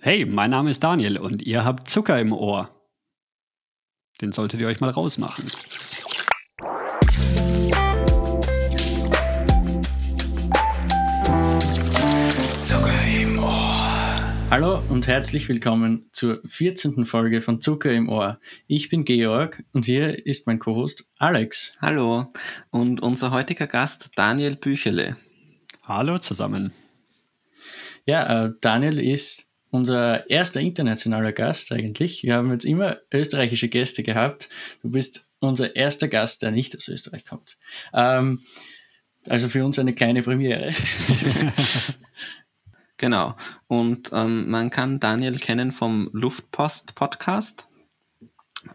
Hey, mein Name ist Daniel und ihr habt Zucker im Ohr. Den solltet ihr euch mal rausmachen. Zucker im Ohr. Hallo und herzlich willkommen zur 14. Folge von Zucker im Ohr. Ich bin Georg und hier ist mein Co-Host Alex. Hallo und unser heutiger Gast Daniel Büchele. Hallo zusammen. Ja, äh, Daniel ist unser erster internationaler Gast eigentlich. Wir haben jetzt immer österreichische Gäste gehabt. Du bist unser erster Gast, der nicht aus Österreich kommt. Ähm, also für uns eine kleine Premiere. genau. Und ähm, man kann Daniel kennen vom Luftpost Podcast.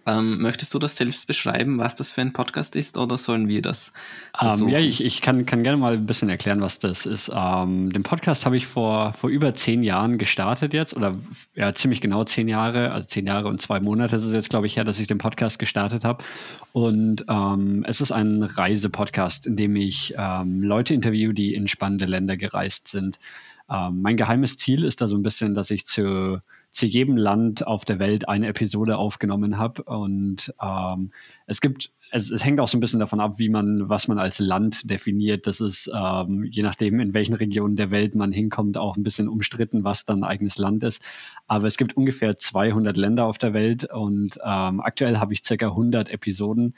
Ähm, möchtest du das selbst beschreiben, was das für ein Podcast ist, oder sollen wir das? Um, ähm, ja, ich, ich kann, kann, gerne mal ein bisschen erklären, was das ist. Ähm, den Podcast habe ich vor, vor über zehn Jahren gestartet jetzt, oder ja, ziemlich genau zehn Jahre, also zehn Jahre und zwei Monate ist es jetzt, glaube ich, her, dass ich den Podcast gestartet habe. Und ähm, es ist ein Reisepodcast, in dem ich Leute interviewe, die in spannende Länder gereist sind. mein geheimes Ziel ist da so ein bisschen, dass ich zu zu jedem Land auf der Welt eine Episode aufgenommen habe. Und ähm, es gibt, es, es, hängt auch so ein bisschen davon ab, wie man, was man als Land definiert. Das ist ähm, je nachdem, in welchen Regionen der Welt man hinkommt, auch ein bisschen umstritten, was dann eigenes Land ist. Aber es gibt ungefähr 200 Länder auf der Welt und ähm, aktuell habe ich circa 100 Episoden.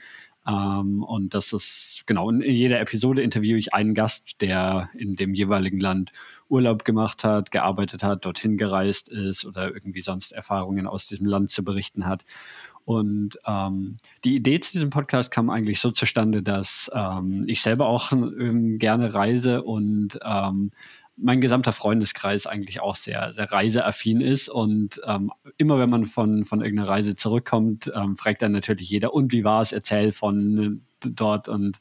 Ähm, und das ist, genau, in jeder Episode interviewe ich einen Gast, der in dem jeweiligen Land Urlaub gemacht hat, gearbeitet hat, dorthin gereist ist oder irgendwie sonst Erfahrungen aus diesem Land zu berichten hat. Und ähm, die Idee zu diesem Podcast kam eigentlich so zustande, dass ähm, ich selber auch ähm, gerne reise und ähm, mein gesamter Freundeskreis eigentlich auch sehr, sehr reiseaffin ist. Und ähm, immer wenn man von, von irgendeiner Reise zurückkommt, ähm, fragt dann natürlich jeder, und wie war es? Erzähl von dort. Und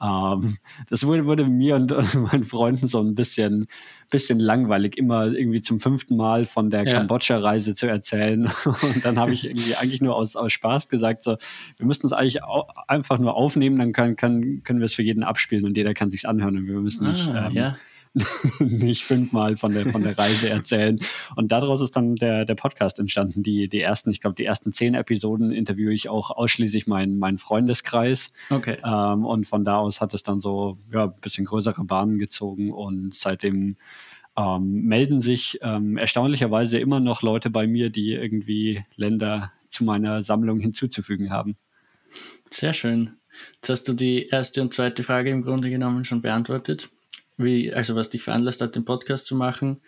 ähm, das wurde, wurde mir und, und, meinen Freunden so ein bisschen, bisschen langweilig, immer irgendwie zum fünften Mal von der ja. Kambodscha-Reise zu erzählen. Und dann habe ich irgendwie eigentlich nur aus, aus Spaß gesagt, so, wir müssen es eigentlich einfach nur aufnehmen, dann kann, kann, können wir es für jeden abspielen und jeder kann sich anhören und wir müssen nicht. Ah, ähm, ja nicht fünfmal von der, von der Reise erzählen. Und daraus ist dann der, der Podcast entstanden. Die, die ersten, ich glaube, die ersten zehn Episoden interviewe ich auch ausschließlich meinen, meinen Freundeskreis. Okay. Ähm, und von da aus hat es dann so ja, ein bisschen größere Bahnen gezogen und seitdem ähm, melden sich ähm, erstaunlicherweise immer noch Leute bei mir, die irgendwie Länder zu meiner Sammlung hinzuzufügen haben. Sehr schön. Jetzt hast du die erste und zweite Frage im Grunde genommen schon beantwortet wie, also was dich veranlasst hat, den Podcast zu machen.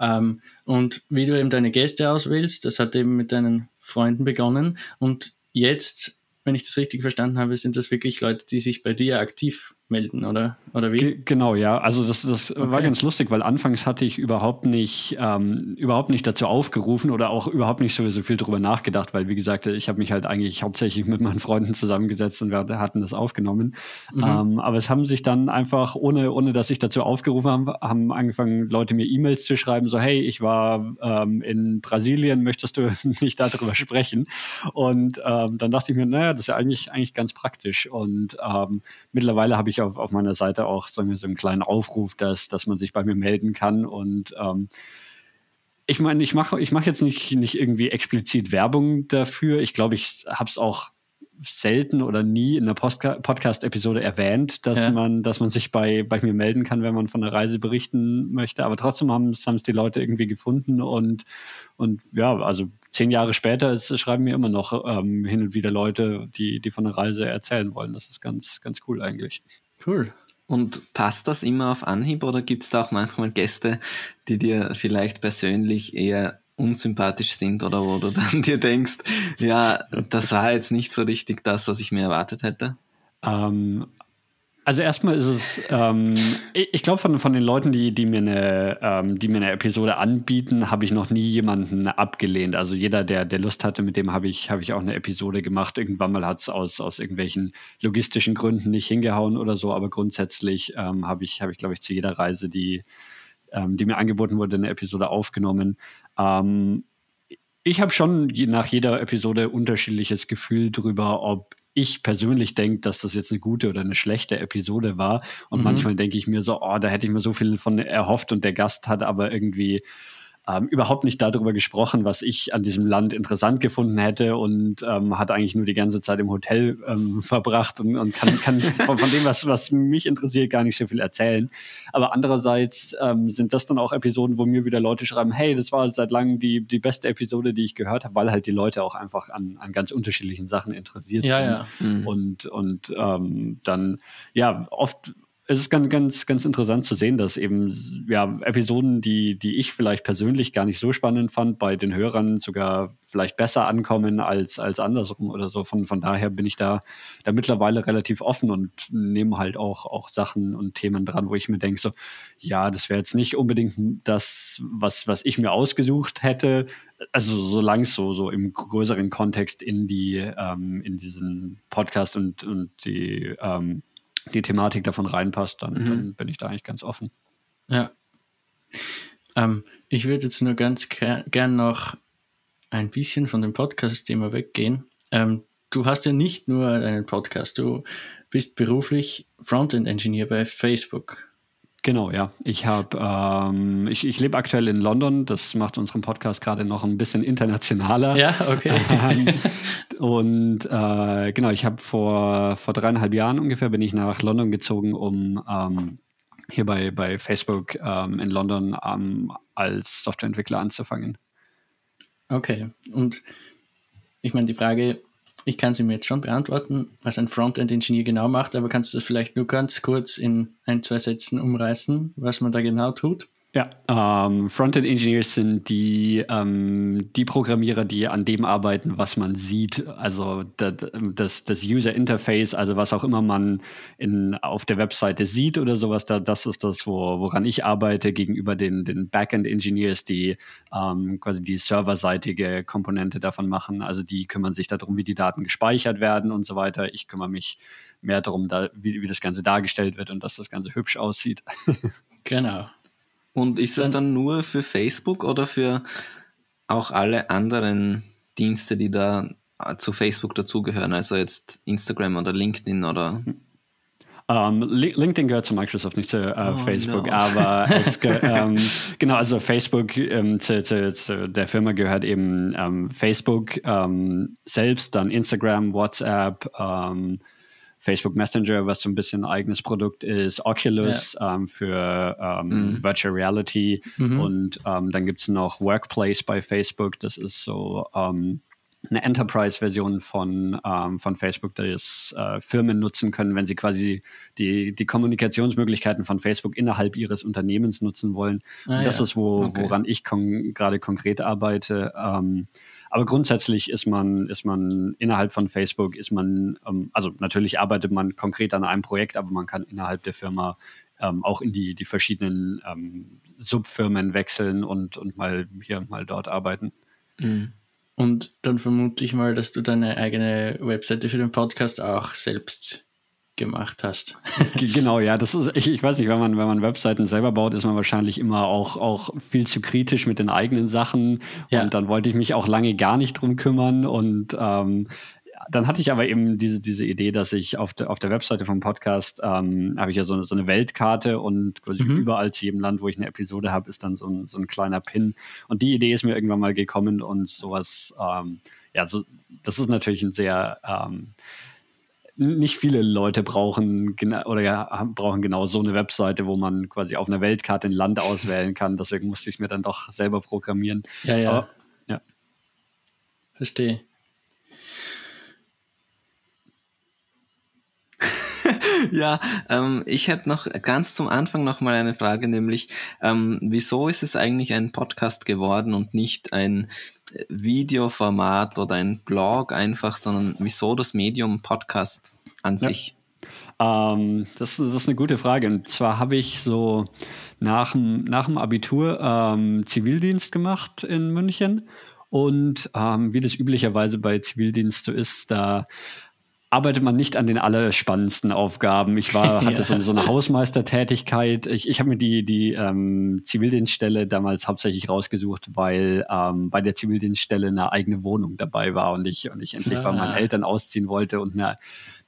Ähm, und wie du eben deine Gäste auswählst, das hat eben mit deinen Freunden begonnen. Und jetzt, wenn ich das richtig verstanden habe, sind das wirklich Leute, die sich bei dir aktiv melden, oder? Oder wie? G genau, ja. Also das, das okay. war ganz lustig, weil anfangs hatte ich überhaupt nicht, ähm, überhaupt nicht dazu aufgerufen oder auch überhaupt nicht so, so viel drüber nachgedacht, weil wie gesagt, ich habe mich halt eigentlich hauptsächlich mit meinen Freunden zusammengesetzt und wir hatten das aufgenommen. Mhm. Ähm, aber es haben sich dann einfach, ohne, ohne dass ich dazu aufgerufen habe, haben angefangen, Leute mir E-Mails zu schreiben, so hey, ich war ähm, in Brasilien, möchtest du nicht darüber sprechen? Und ähm, dann dachte ich mir, naja, das ist ja eigentlich, eigentlich ganz praktisch. Und ähm, mittlerweile habe ich auf, auf meiner Seite auch so, so einen kleinen Aufruf, dass, dass man sich bei mir melden kann. Und ähm, ich meine, ich mache ich mach jetzt nicht, nicht irgendwie explizit Werbung dafür. Ich glaube, ich habe es auch selten oder nie in der Podcast-Episode erwähnt, dass ja. man, dass man sich bei, bei mir melden kann, wenn man von der Reise berichten möchte. Aber trotzdem haben es die Leute irgendwie gefunden und, und ja, also zehn Jahre später ist, schreiben mir immer noch ähm, hin und wieder Leute, die, die von der Reise erzählen wollen. Das ist ganz, ganz cool eigentlich. Cool. Und passt das immer auf Anhieb oder gibt es da auch manchmal Gäste, die dir vielleicht persönlich eher unsympathisch sind oder wo du dann dir denkst, ja, das war jetzt nicht so richtig das, was ich mir erwartet hätte? Ähm, also erstmal ist es, ähm, ich, glaube von, von den Leuten, die, die, mir eine, ähm, die mir eine Episode anbieten, habe ich noch nie jemanden abgelehnt. Also jeder, der, der Lust hatte, mit dem habe ich, hab ich auch eine Episode gemacht. Irgendwann mal hat es aus, aus irgendwelchen logistischen Gründen nicht hingehauen oder so, aber grundsätzlich ähm, habe ich, hab ich glaube ich, zu jeder Reise, die, ähm, die mir angeboten wurde, eine Episode aufgenommen. Ähm, ich habe schon nach jeder Episode unterschiedliches Gefühl darüber, ob ich persönlich denke, dass das jetzt eine gute oder eine schlechte Episode war. Und mhm. manchmal denke ich mir so, oh, da hätte ich mir so viel von erhofft und der Gast hat aber irgendwie ähm, überhaupt nicht darüber gesprochen, was ich an diesem Land interessant gefunden hätte und ähm, hat eigentlich nur die ganze Zeit im Hotel ähm, verbracht und, und kann, kann von, von, dem, was, was mich interessiert, gar nicht so viel erzählen. Aber andererseits ähm, sind das dann auch Episoden, wo mir wieder Leute schreiben, hey, das war seit langem die, die beste Episode, die ich gehört habe, weil halt die Leute auch einfach an, an ganz unterschiedlichen Sachen interessiert ja, sind. Ja. Mhm. Und, und ähm, dann, ja, oft es ist ganz, ganz, ganz interessant zu sehen, dass eben ja, Episoden, die, die ich vielleicht persönlich gar nicht so spannend fand, bei den Hörern sogar vielleicht besser ankommen als, als andersrum oder so. Von, von daher bin ich da, da mittlerweile relativ offen und nehme halt auch, auch Sachen und Themen dran, wo ich mir denke, so, ja, das wäre jetzt nicht unbedingt das, was, was ich mir ausgesucht hätte. Also solange es so, so im größeren Kontext in die, ähm, in diesen Podcast und, und die ähm, die Thematik davon reinpasst, dann, mhm. dann bin ich da eigentlich ganz offen. Ja. Ähm, ich würde jetzt nur ganz gern noch ein bisschen von dem Podcast-Thema weggehen. Ähm, du hast ja nicht nur einen Podcast, du bist beruflich Frontend-Engineer bei Facebook. Genau, ja. Ich habe, ähm, ich, ich lebe aktuell in London. Das macht unseren Podcast gerade noch ein bisschen internationaler. Ja, okay. Ähm, und äh, genau, ich habe vor vor dreieinhalb Jahren ungefähr bin ich nach London gezogen, um ähm, hier bei bei Facebook ähm, in London ähm, als Softwareentwickler anzufangen. Okay. Und ich meine, die Frage ich kann sie mir jetzt schon beantworten, was ein Frontend-Ingenieur genau macht, aber kannst du das vielleicht nur ganz kurz in ein, zwei Sätzen umreißen, was man da genau tut? Ja, ähm, Frontend Engineers sind die, ähm, die Programmierer, die an dem arbeiten, was man sieht. Also das, das User Interface, also was auch immer man in, auf der Webseite sieht oder sowas, da, das ist das, wo, woran ich arbeite gegenüber den, den Backend Engineers, die ähm, quasi die serverseitige Komponente davon machen. Also die kümmern sich darum, wie die Daten gespeichert werden und so weiter. Ich kümmere mich mehr darum, da, wie, wie das Ganze dargestellt wird und dass das Ganze hübsch aussieht. genau. Und ist es dann nur für Facebook oder für auch alle anderen Dienste, die da äh, zu Facebook dazugehören? Also jetzt Instagram oder LinkedIn oder? Um, ähm, LinkedIn gehört zu Microsoft, nicht zu äh, oh, Facebook, no. aber es ähm, genau, also Facebook ähm, zu, zu, zu, der Firma gehört eben ähm, Facebook ähm, selbst, dann Instagram, WhatsApp, ähm, Facebook Messenger, was so ein bisschen ein eigenes Produkt ist, Oculus ja. ähm, für ähm, mhm. Virtual Reality mhm. und ähm, dann gibt es noch Workplace bei Facebook, das ist so ähm, eine Enterprise-Version von, ähm, von Facebook, es äh, Firmen nutzen können, wenn sie quasi die, die Kommunikationsmöglichkeiten von Facebook innerhalb ihres Unternehmens nutzen wollen. Ah, das ja. ist, wo, okay. woran ich kon gerade konkret arbeite. Ähm, aber grundsätzlich ist man, ist man innerhalb von Facebook, ist man, ähm, also natürlich arbeitet man konkret an einem Projekt, aber man kann innerhalb der Firma ähm, auch in die, die verschiedenen ähm, Subfirmen wechseln und, und mal hier, mal dort arbeiten. Mhm. Und dann vermute ich mal, dass du deine eigene Webseite für den Podcast auch selbst gemacht hast. genau, ja, das ist, ich, ich weiß nicht, wenn man, wenn man Webseiten selber baut, ist man wahrscheinlich immer auch, auch viel zu kritisch mit den eigenen Sachen. Ja. Und dann wollte ich mich auch lange gar nicht drum kümmern. Und ähm, dann hatte ich aber eben diese, diese Idee, dass ich auf der, auf der Webseite vom Podcast ähm, habe ich ja so, so eine Weltkarte und quasi mhm. überall zu jedem Land, wo ich eine Episode habe, ist dann so ein, so ein kleiner Pin. Und die Idee ist mir irgendwann mal gekommen und sowas, ähm, ja, so, das ist natürlich ein sehr ähm, nicht viele Leute brauchen oder brauchen genau so eine Webseite, wo man quasi auf einer Weltkarte ein Land auswählen kann. Deswegen musste ich es mir dann doch selber programmieren. Ja, ja. Aber, ja. Verstehe. ja, ähm, ich hätte noch ganz zum Anfang noch mal eine Frage, nämlich ähm, wieso ist es eigentlich ein Podcast geworden und nicht ein Videoformat oder ein Blog einfach, sondern wieso das Medium Podcast an ja. sich? Ähm, das, das, ist eine gute Frage. Und zwar habe ich so nach, nach dem Abitur ähm, Zivildienst gemacht in München. Und ähm, wie das üblicherweise bei Zivildienst so ist, da arbeitet man nicht an den allerspannendsten Aufgaben. Ich war, hatte ja. so, so, eine Hausmeistertätigkeit. Ich, ich habe mir die, die ähm, Zivildienststelle damals hauptsächlich rausgesucht, weil ähm, bei der Zivildienststelle eine eigene Wohnung dabei war und ich, und ich endlich ah. bei meinen Eltern ausziehen wollte und eine,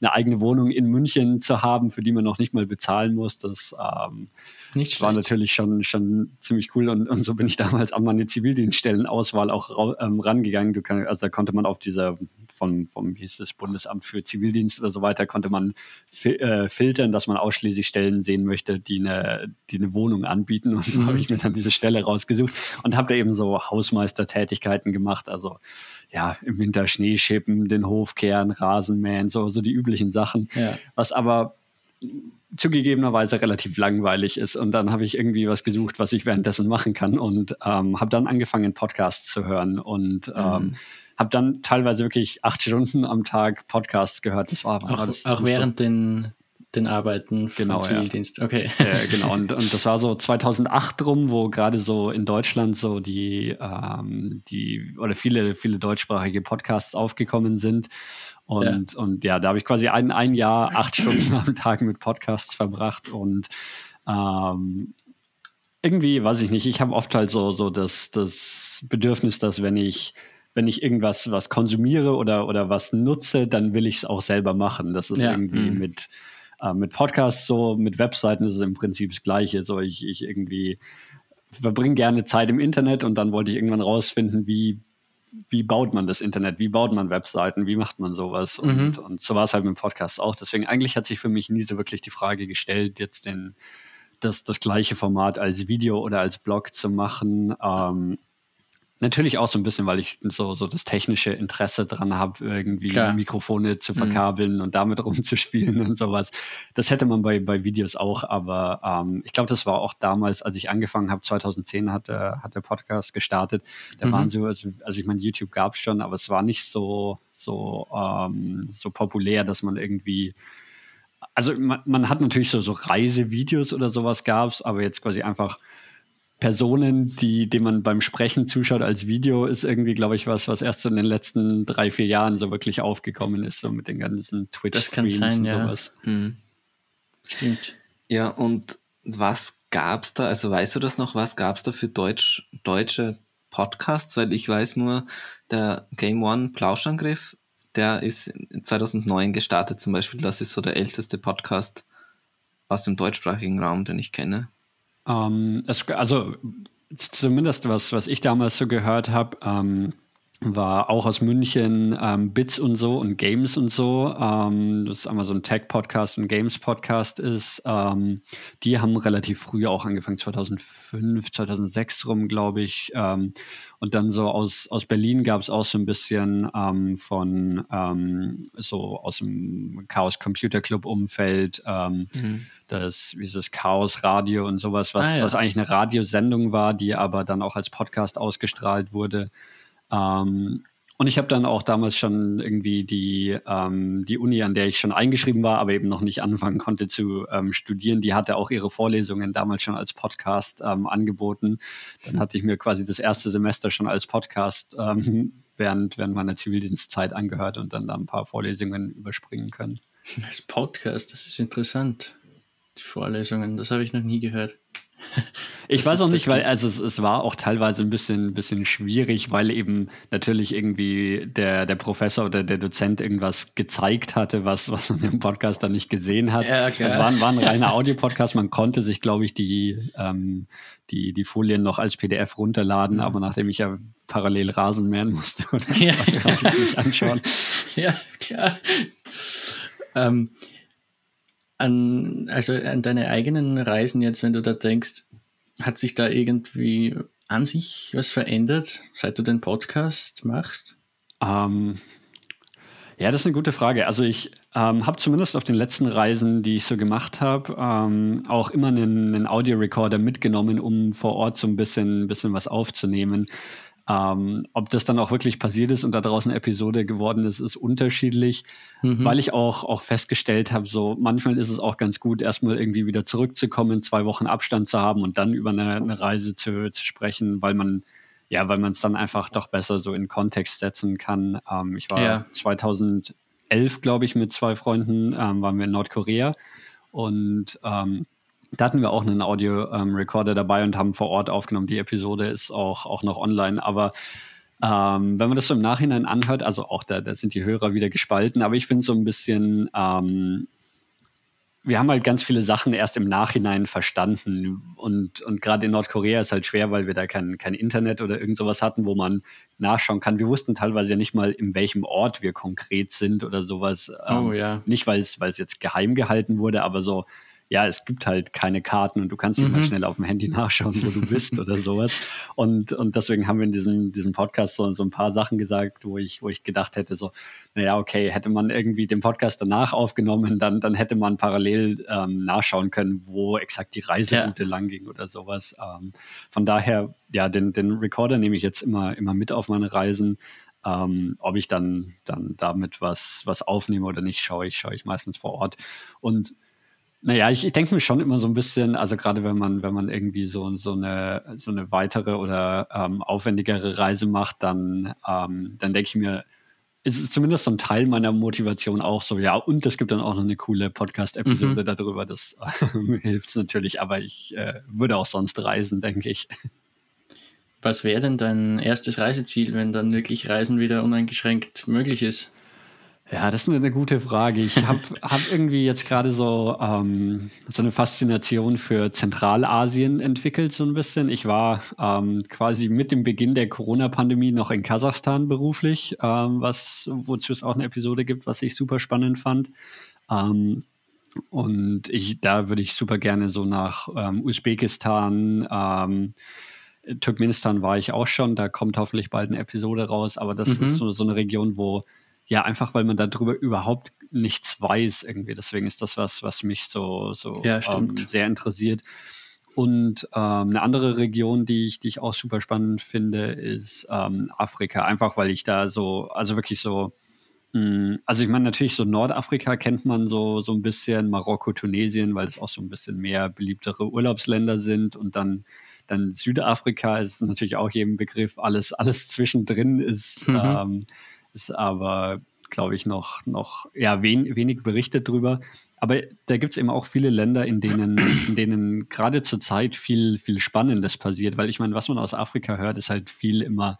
eine eigene Wohnung in München zu haben, für die man noch nicht mal bezahlen muss. Das ähm, nicht war natürlich schon, schon ziemlich cool und, und so bin ich damals an meine Zivildienststellenauswahl auch ähm, rangegangen. Kann, also da konnte man auf dieser vom, vom wie hieß das Bundesamt für Zivildienst oder so weiter, konnte man fi äh, filtern, dass man ausschließlich Stellen sehen möchte, die eine, die eine Wohnung anbieten. Und so mhm. habe ich mir dann diese Stelle rausgesucht und habe da eben so Hausmeistertätigkeiten gemacht. Also ja, im Winter Schnee schippen, den Hof kehren, Rasenmähen, so, so die üblichen Sachen. Ja. Was aber zugegebenerweise relativ langweilig ist. Und dann habe ich irgendwie was gesucht, was ich währenddessen machen kann und ähm, habe dann angefangen, Podcasts zu hören und ähm, mhm. habe dann teilweise wirklich acht Stunden am Tag Podcasts gehört. Das war auch, das, auch während so. den den Arbeiten genau, Zivildienst. Ja. Okay. Ja, genau. Und, und das war so 2008 rum, wo gerade so in Deutschland so die, ähm, die oder viele, viele deutschsprachige Podcasts aufgekommen sind. Und ja, und ja da habe ich quasi ein, ein Jahr, acht Stunden am Tag mit Podcasts verbracht und ähm, irgendwie, weiß ich nicht, ich habe oft halt so, so das, das Bedürfnis, dass wenn ich wenn ich irgendwas was konsumiere oder, oder was nutze, dann will ich es auch selber machen. Das ist ja. irgendwie mhm. mit, äh, mit Podcasts so, mit Webseiten ist es im Prinzip das Gleiche. So, ich, ich irgendwie verbringe gerne Zeit im Internet und dann wollte ich irgendwann rausfinden, wie, wie baut man das Internet, wie baut man Webseiten, wie macht man sowas. Mhm. Und, und so war es halt mit dem Podcast auch. Deswegen eigentlich hat sich für mich nie so wirklich die Frage gestellt, jetzt den, das, das gleiche Format als Video oder als Blog zu machen. Ähm, Natürlich auch so ein bisschen, weil ich so, so das technische Interesse dran habe, irgendwie Klar. Mikrofone zu mhm. verkabeln mhm. und damit rumzuspielen und sowas. Das hätte man bei, bei Videos auch, aber ähm, ich glaube, das war auch damals, als ich angefangen habe, 2010 hat der, hat der Podcast gestartet. Da mhm. waren so, also, also ich meine, YouTube gab es schon, aber es war nicht so, so, ähm, so populär, dass man irgendwie also man, man, hat natürlich so, so Reisevideos oder sowas gab es, aber jetzt quasi einfach Personen, die, dem man beim Sprechen zuschaut als Video, ist irgendwie, glaube ich, was, was erst so in den letzten drei, vier Jahren so wirklich aufgekommen ist, so mit den ganzen Twitch-Streams und ja. sowas. Hm. Stimmt. Ja, und was gab's da, also weißt du das noch, was gab's da für Deutsch, deutsche Podcasts? Weil ich weiß nur, der Game One Plauschangriff, der ist 2009 gestartet zum Beispiel. Das ist so der älteste Podcast aus dem deutschsprachigen Raum, den ich kenne. Ähm, es, also zumindest was, was ich damals so gehört habe, ähm, war auch aus München ähm, Bits und so und Games und so. Ähm, das ist einmal so ein Tech-Podcast und Games-Podcast ist. Ähm, die haben relativ früh auch angefangen, 2005, 2006 rum, glaube ich. Ähm, und dann so aus, aus Berlin gab es auch so ein bisschen ähm, von ähm, so aus dem Chaos Computer Club Umfeld. Mhm. Das, das, Chaos Radio und sowas, was, ah, ja. was eigentlich eine Radiosendung war, die aber dann auch als Podcast ausgestrahlt wurde. Ähm, und ich habe dann auch damals schon irgendwie die, ähm, die Uni, an der ich schon eingeschrieben war, aber eben noch nicht anfangen konnte zu ähm, studieren, die hatte auch ihre Vorlesungen damals schon als Podcast ähm, angeboten. Dann hatte ich mir quasi das erste Semester schon als Podcast ähm, während, während meiner Zivildienstzeit angehört und dann da ein paar Vorlesungen überspringen können. Als Podcast, das ist interessant. Die Vorlesungen, das habe ich noch nie gehört. Ich das weiß auch nicht, weil also es, es, war auch teilweise ein bisschen, bisschen schwierig, weil eben natürlich irgendwie der, der Professor oder der Dozent irgendwas gezeigt hatte, was, was man im Podcast dann nicht gesehen hat. Ja. Es war, war ein reiner Audiopodcast. Man konnte sich, glaube ich, die, ähm, die, die Folien noch als PDF runterladen, mhm. aber nachdem ich ja parallel Rasen mähen musste, oder ja. was konnte ich nicht anschauen. Ja, klar. Ähm, an, also an deine eigenen Reisen jetzt, wenn du da denkst, hat sich da irgendwie an sich was verändert, seit du den Podcast machst? Ähm, ja, das ist eine gute Frage. Also ich ähm, habe zumindest auf den letzten Reisen, die ich so gemacht habe, ähm, auch immer einen, einen Audiorecorder mitgenommen, um vor Ort so ein bisschen, bisschen was aufzunehmen. Ähm, ob das dann auch wirklich passiert ist und da draußen Episode geworden ist, ist unterschiedlich, mhm. weil ich auch, auch festgestellt habe, so manchmal ist es auch ganz gut, erstmal irgendwie wieder zurückzukommen, zwei Wochen Abstand zu haben und dann über eine, eine Reise zu, zu sprechen, weil man ja, weil man es dann einfach doch besser so in Kontext setzen kann. Ähm, ich war ja. 2011, glaube ich, mit zwei Freunden, ähm, waren wir in Nordkorea und ähm, da hatten wir auch einen Audio-Recorder ähm, dabei und haben vor Ort aufgenommen. Die Episode ist auch, auch noch online. Aber ähm, wenn man das so im Nachhinein anhört, also auch da, da sind die Hörer wieder gespalten, aber ich finde so ein bisschen, ähm, wir haben halt ganz viele Sachen erst im Nachhinein verstanden. Und, und gerade in Nordkorea ist halt schwer, weil wir da kein, kein Internet oder irgend sowas hatten, wo man nachschauen kann. Wir wussten teilweise ja nicht mal, in welchem Ort wir konkret sind oder sowas. Oh ähm, ja. Nicht, weil es jetzt geheim gehalten wurde, aber so, ja, es gibt halt keine Karten und du kannst mhm. mal schnell auf dem Handy nachschauen, wo du bist oder sowas. Und, und deswegen haben wir in diesem, diesem Podcast so, so ein paar Sachen gesagt, wo ich, wo ich gedacht hätte, so, naja, okay, hätte man irgendwie den Podcast danach aufgenommen, dann, dann hätte man parallel ähm, nachschauen können, wo exakt die Reiseroute ja. lang ging oder sowas. Ähm, von daher, ja, den, den Recorder nehme ich jetzt immer, immer mit auf meine Reisen. Ähm, ob ich dann, dann damit was, was aufnehme oder nicht, schaue ich, schaue ich meistens vor Ort. Und naja, ich, ich denke mir schon immer so ein bisschen, also gerade wenn man, wenn man irgendwie so, so, eine, so eine weitere oder ähm, aufwendigere Reise macht, dann, ähm, dann denke ich mir, ist es zumindest so ein Teil meiner Motivation auch so, ja, und es gibt dann auch noch eine coole Podcast-Episode mhm. darüber, das äh, hilft natürlich, aber ich äh, würde auch sonst reisen, denke ich. Was wäre denn dein erstes Reiseziel, wenn dann wirklich Reisen wieder uneingeschränkt möglich ist? Ja, das ist eine gute Frage. Ich habe hab irgendwie jetzt gerade so, ähm, so eine Faszination für Zentralasien entwickelt, so ein bisschen. Ich war ähm, quasi mit dem Beginn der Corona-Pandemie noch in Kasachstan beruflich, ähm, was, wozu es auch eine Episode gibt, was ich super spannend fand. Ähm, und ich, da würde ich super gerne so nach ähm, Usbekistan, ähm, Turkmenistan war ich auch schon, da kommt hoffentlich bald eine Episode raus, aber das mhm. ist so, so eine Region, wo ja, einfach weil man darüber überhaupt nichts weiß irgendwie. Deswegen ist das was, was mich so, so ja, ähm, sehr interessiert. Und ähm, eine andere Region, die ich, die ich auch super spannend finde, ist ähm, Afrika. Einfach weil ich da so, also wirklich so, mh, hm, also ich meine, natürlich so Nordafrika kennt man so, so ein bisschen, Marokko, Tunesien, weil es auch so ein bisschen mehr beliebtere Urlaubsländer sind und dann dann Südafrika ist natürlich auch jedem Begriff, alles, alles zwischendrin ist, mhm. ähm, ist aber, glaube ich, noch, noch ja, wen, wenig berichtet drüber. Aber da gibt es eben auch viele Länder, in denen, in denen gerade zur Zeit viel, viel Spannendes passiert. Weil ich meine, was man aus Afrika hört, ist halt viel immer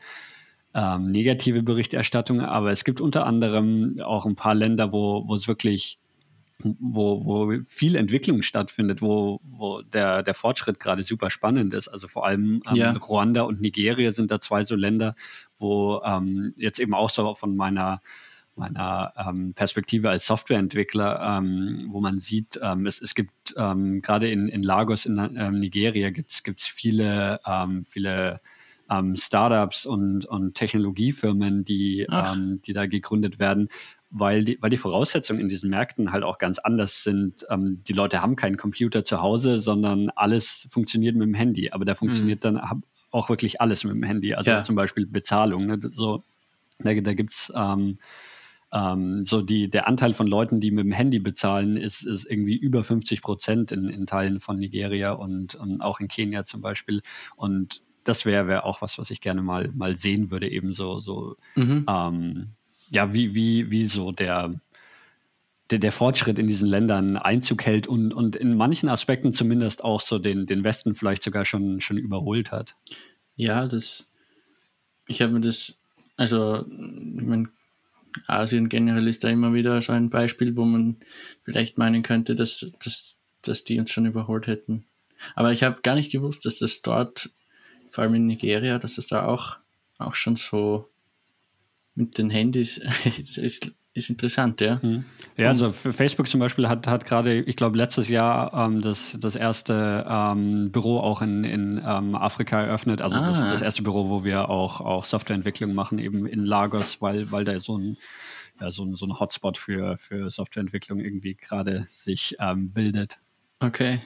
ähm, negative Berichterstattung. Aber es gibt unter anderem auch ein paar Länder, wo es wirklich wo, wo viel Entwicklung stattfindet, wo, wo der, der Fortschritt gerade super spannend ist. Also vor allem ähm, ja. Ruanda und Nigeria sind da zwei so Länder, wo ähm, jetzt eben auch so von meiner meiner ähm, Perspektive als Softwareentwickler, ähm, wo man sieht, ähm, es, es gibt ähm, gerade in, in Lagos in ähm, Nigeria gibt es viele, ähm, viele Startups und, und Technologiefirmen, die, die da gegründet werden, weil die, weil die Voraussetzungen in diesen Märkten halt auch ganz anders sind. Ähm, die Leute haben keinen Computer zu Hause, sondern alles funktioniert mit dem Handy. Aber da funktioniert mhm. dann auch wirklich alles mit dem Handy. Also ja. zum Beispiel Bezahlung. Ne? So, da, da gibt es ähm, ähm, so die, der Anteil von Leuten, die mit dem Handy bezahlen, ist, ist irgendwie über 50 Prozent in, in Teilen von Nigeria und, und auch in Kenia zum Beispiel. Und das wäre wär auch was, was ich gerne mal, mal sehen würde, eben so, so mhm. ähm, ja, wie, wie, wie so der, der, der, Fortschritt in diesen Ländern Einzug hält und, und in manchen Aspekten zumindest auch so den, den Westen vielleicht sogar schon, schon überholt hat. Ja, das, ich habe mir das, also, ich meine, Asien generell ist da immer wieder so ein Beispiel, wo man vielleicht meinen könnte, dass, dass, dass die uns schon überholt hätten. Aber ich habe gar nicht gewusst, dass das dort, vor allem in Nigeria, dass es da auch, auch schon so mit den Handys ist, ist interessant, ja. Mhm. Ja, also Facebook zum Beispiel hat, hat gerade, ich glaube, letztes Jahr ähm, das, das erste ähm, Büro auch in, in ähm, Afrika eröffnet. Also ah. das, das erste Büro, wo wir auch, auch Softwareentwicklung machen, eben in Lagos, weil, weil da so ein, ja, so ein, so ein Hotspot für, für Softwareentwicklung irgendwie gerade sich ähm, bildet. Okay.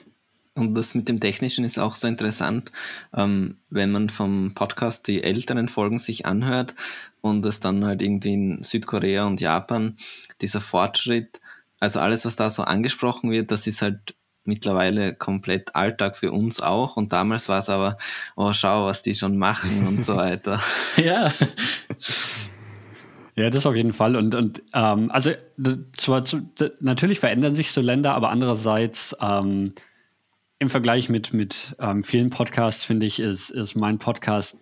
Und das mit dem Technischen ist auch so interessant, ähm, wenn man vom Podcast die älteren Folgen sich anhört und es dann halt irgendwie in Südkorea und Japan, dieser Fortschritt, also alles, was da so angesprochen wird, das ist halt mittlerweile komplett Alltag für uns auch. Und damals war es aber, oh, schau, was die schon machen und so weiter. ja. Ja, das auf jeden Fall. Und, und ähm, also zwar zu, natürlich verändern sich so Länder, aber andererseits ähm, im Vergleich mit, mit ähm, vielen Podcasts, finde ich, ist, ist mein Podcast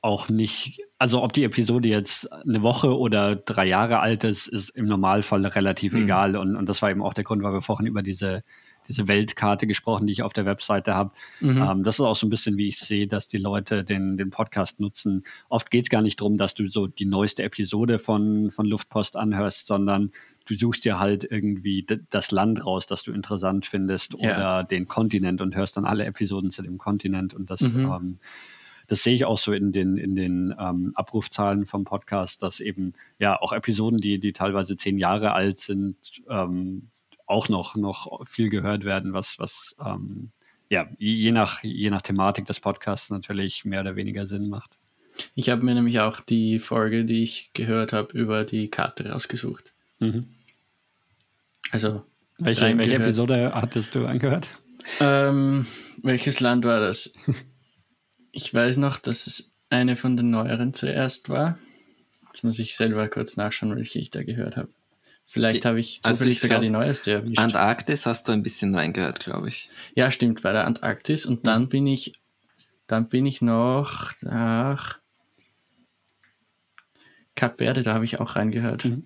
auch nicht, also ob die Episode jetzt eine Woche oder drei Jahre alt ist, ist im Normalfall relativ mhm. egal. Und, und das war eben auch der Grund, weil wir vorhin über diese, diese Weltkarte gesprochen, die ich auf der Webseite habe. Mhm. Ähm, das ist auch so ein bisschen, wie ich sehe, dass die Leute den, den Podcast nutzen. Oft geht es gar nicht darum, dass du so die neueste Episode von, von Luftpost anhörst, sondern du suchst dir halt irgendwie das Land raus, das du interessant findest ja. oder den Kontinent und hörst dann alle Episoden zu dem Kontinent. Und das mhm. ähm, das sehe ich auch so in den, in den ähm, Abrufzahlen vom Podcast, dass eben ja auch Episoden, die, die teilweise zehn Jahre alt sind, ähm, auch noch, noch viel gehört werden, was, was ähm, ja, je nach, je nach Thematik des Podcasts natürlich mehr oder weniger Sinn macht. Ich habe mir nämlich auch die Folge, die ich gehört habe, über die Karte rausgesucht. Mhm. Also. Welche, welche Episode hattest du angehört? Ähm, welches Land war das? Ich weiß noch, dass es eine von den neueren zuerst war. Jetzt muss ich selber kurz nachschauen, welche ich da gehört habe. Vielleicht habe ich also zufällig also sogar glaub, die neueste erwischt. Antarktis hast du ein bisschen reingehört, glaube ich. Ja, stimmt, bei der Antarktis. Und dann bin ich, dann bin ich noch nach Kap Verde, da habe ich auch reingehört. Mhm.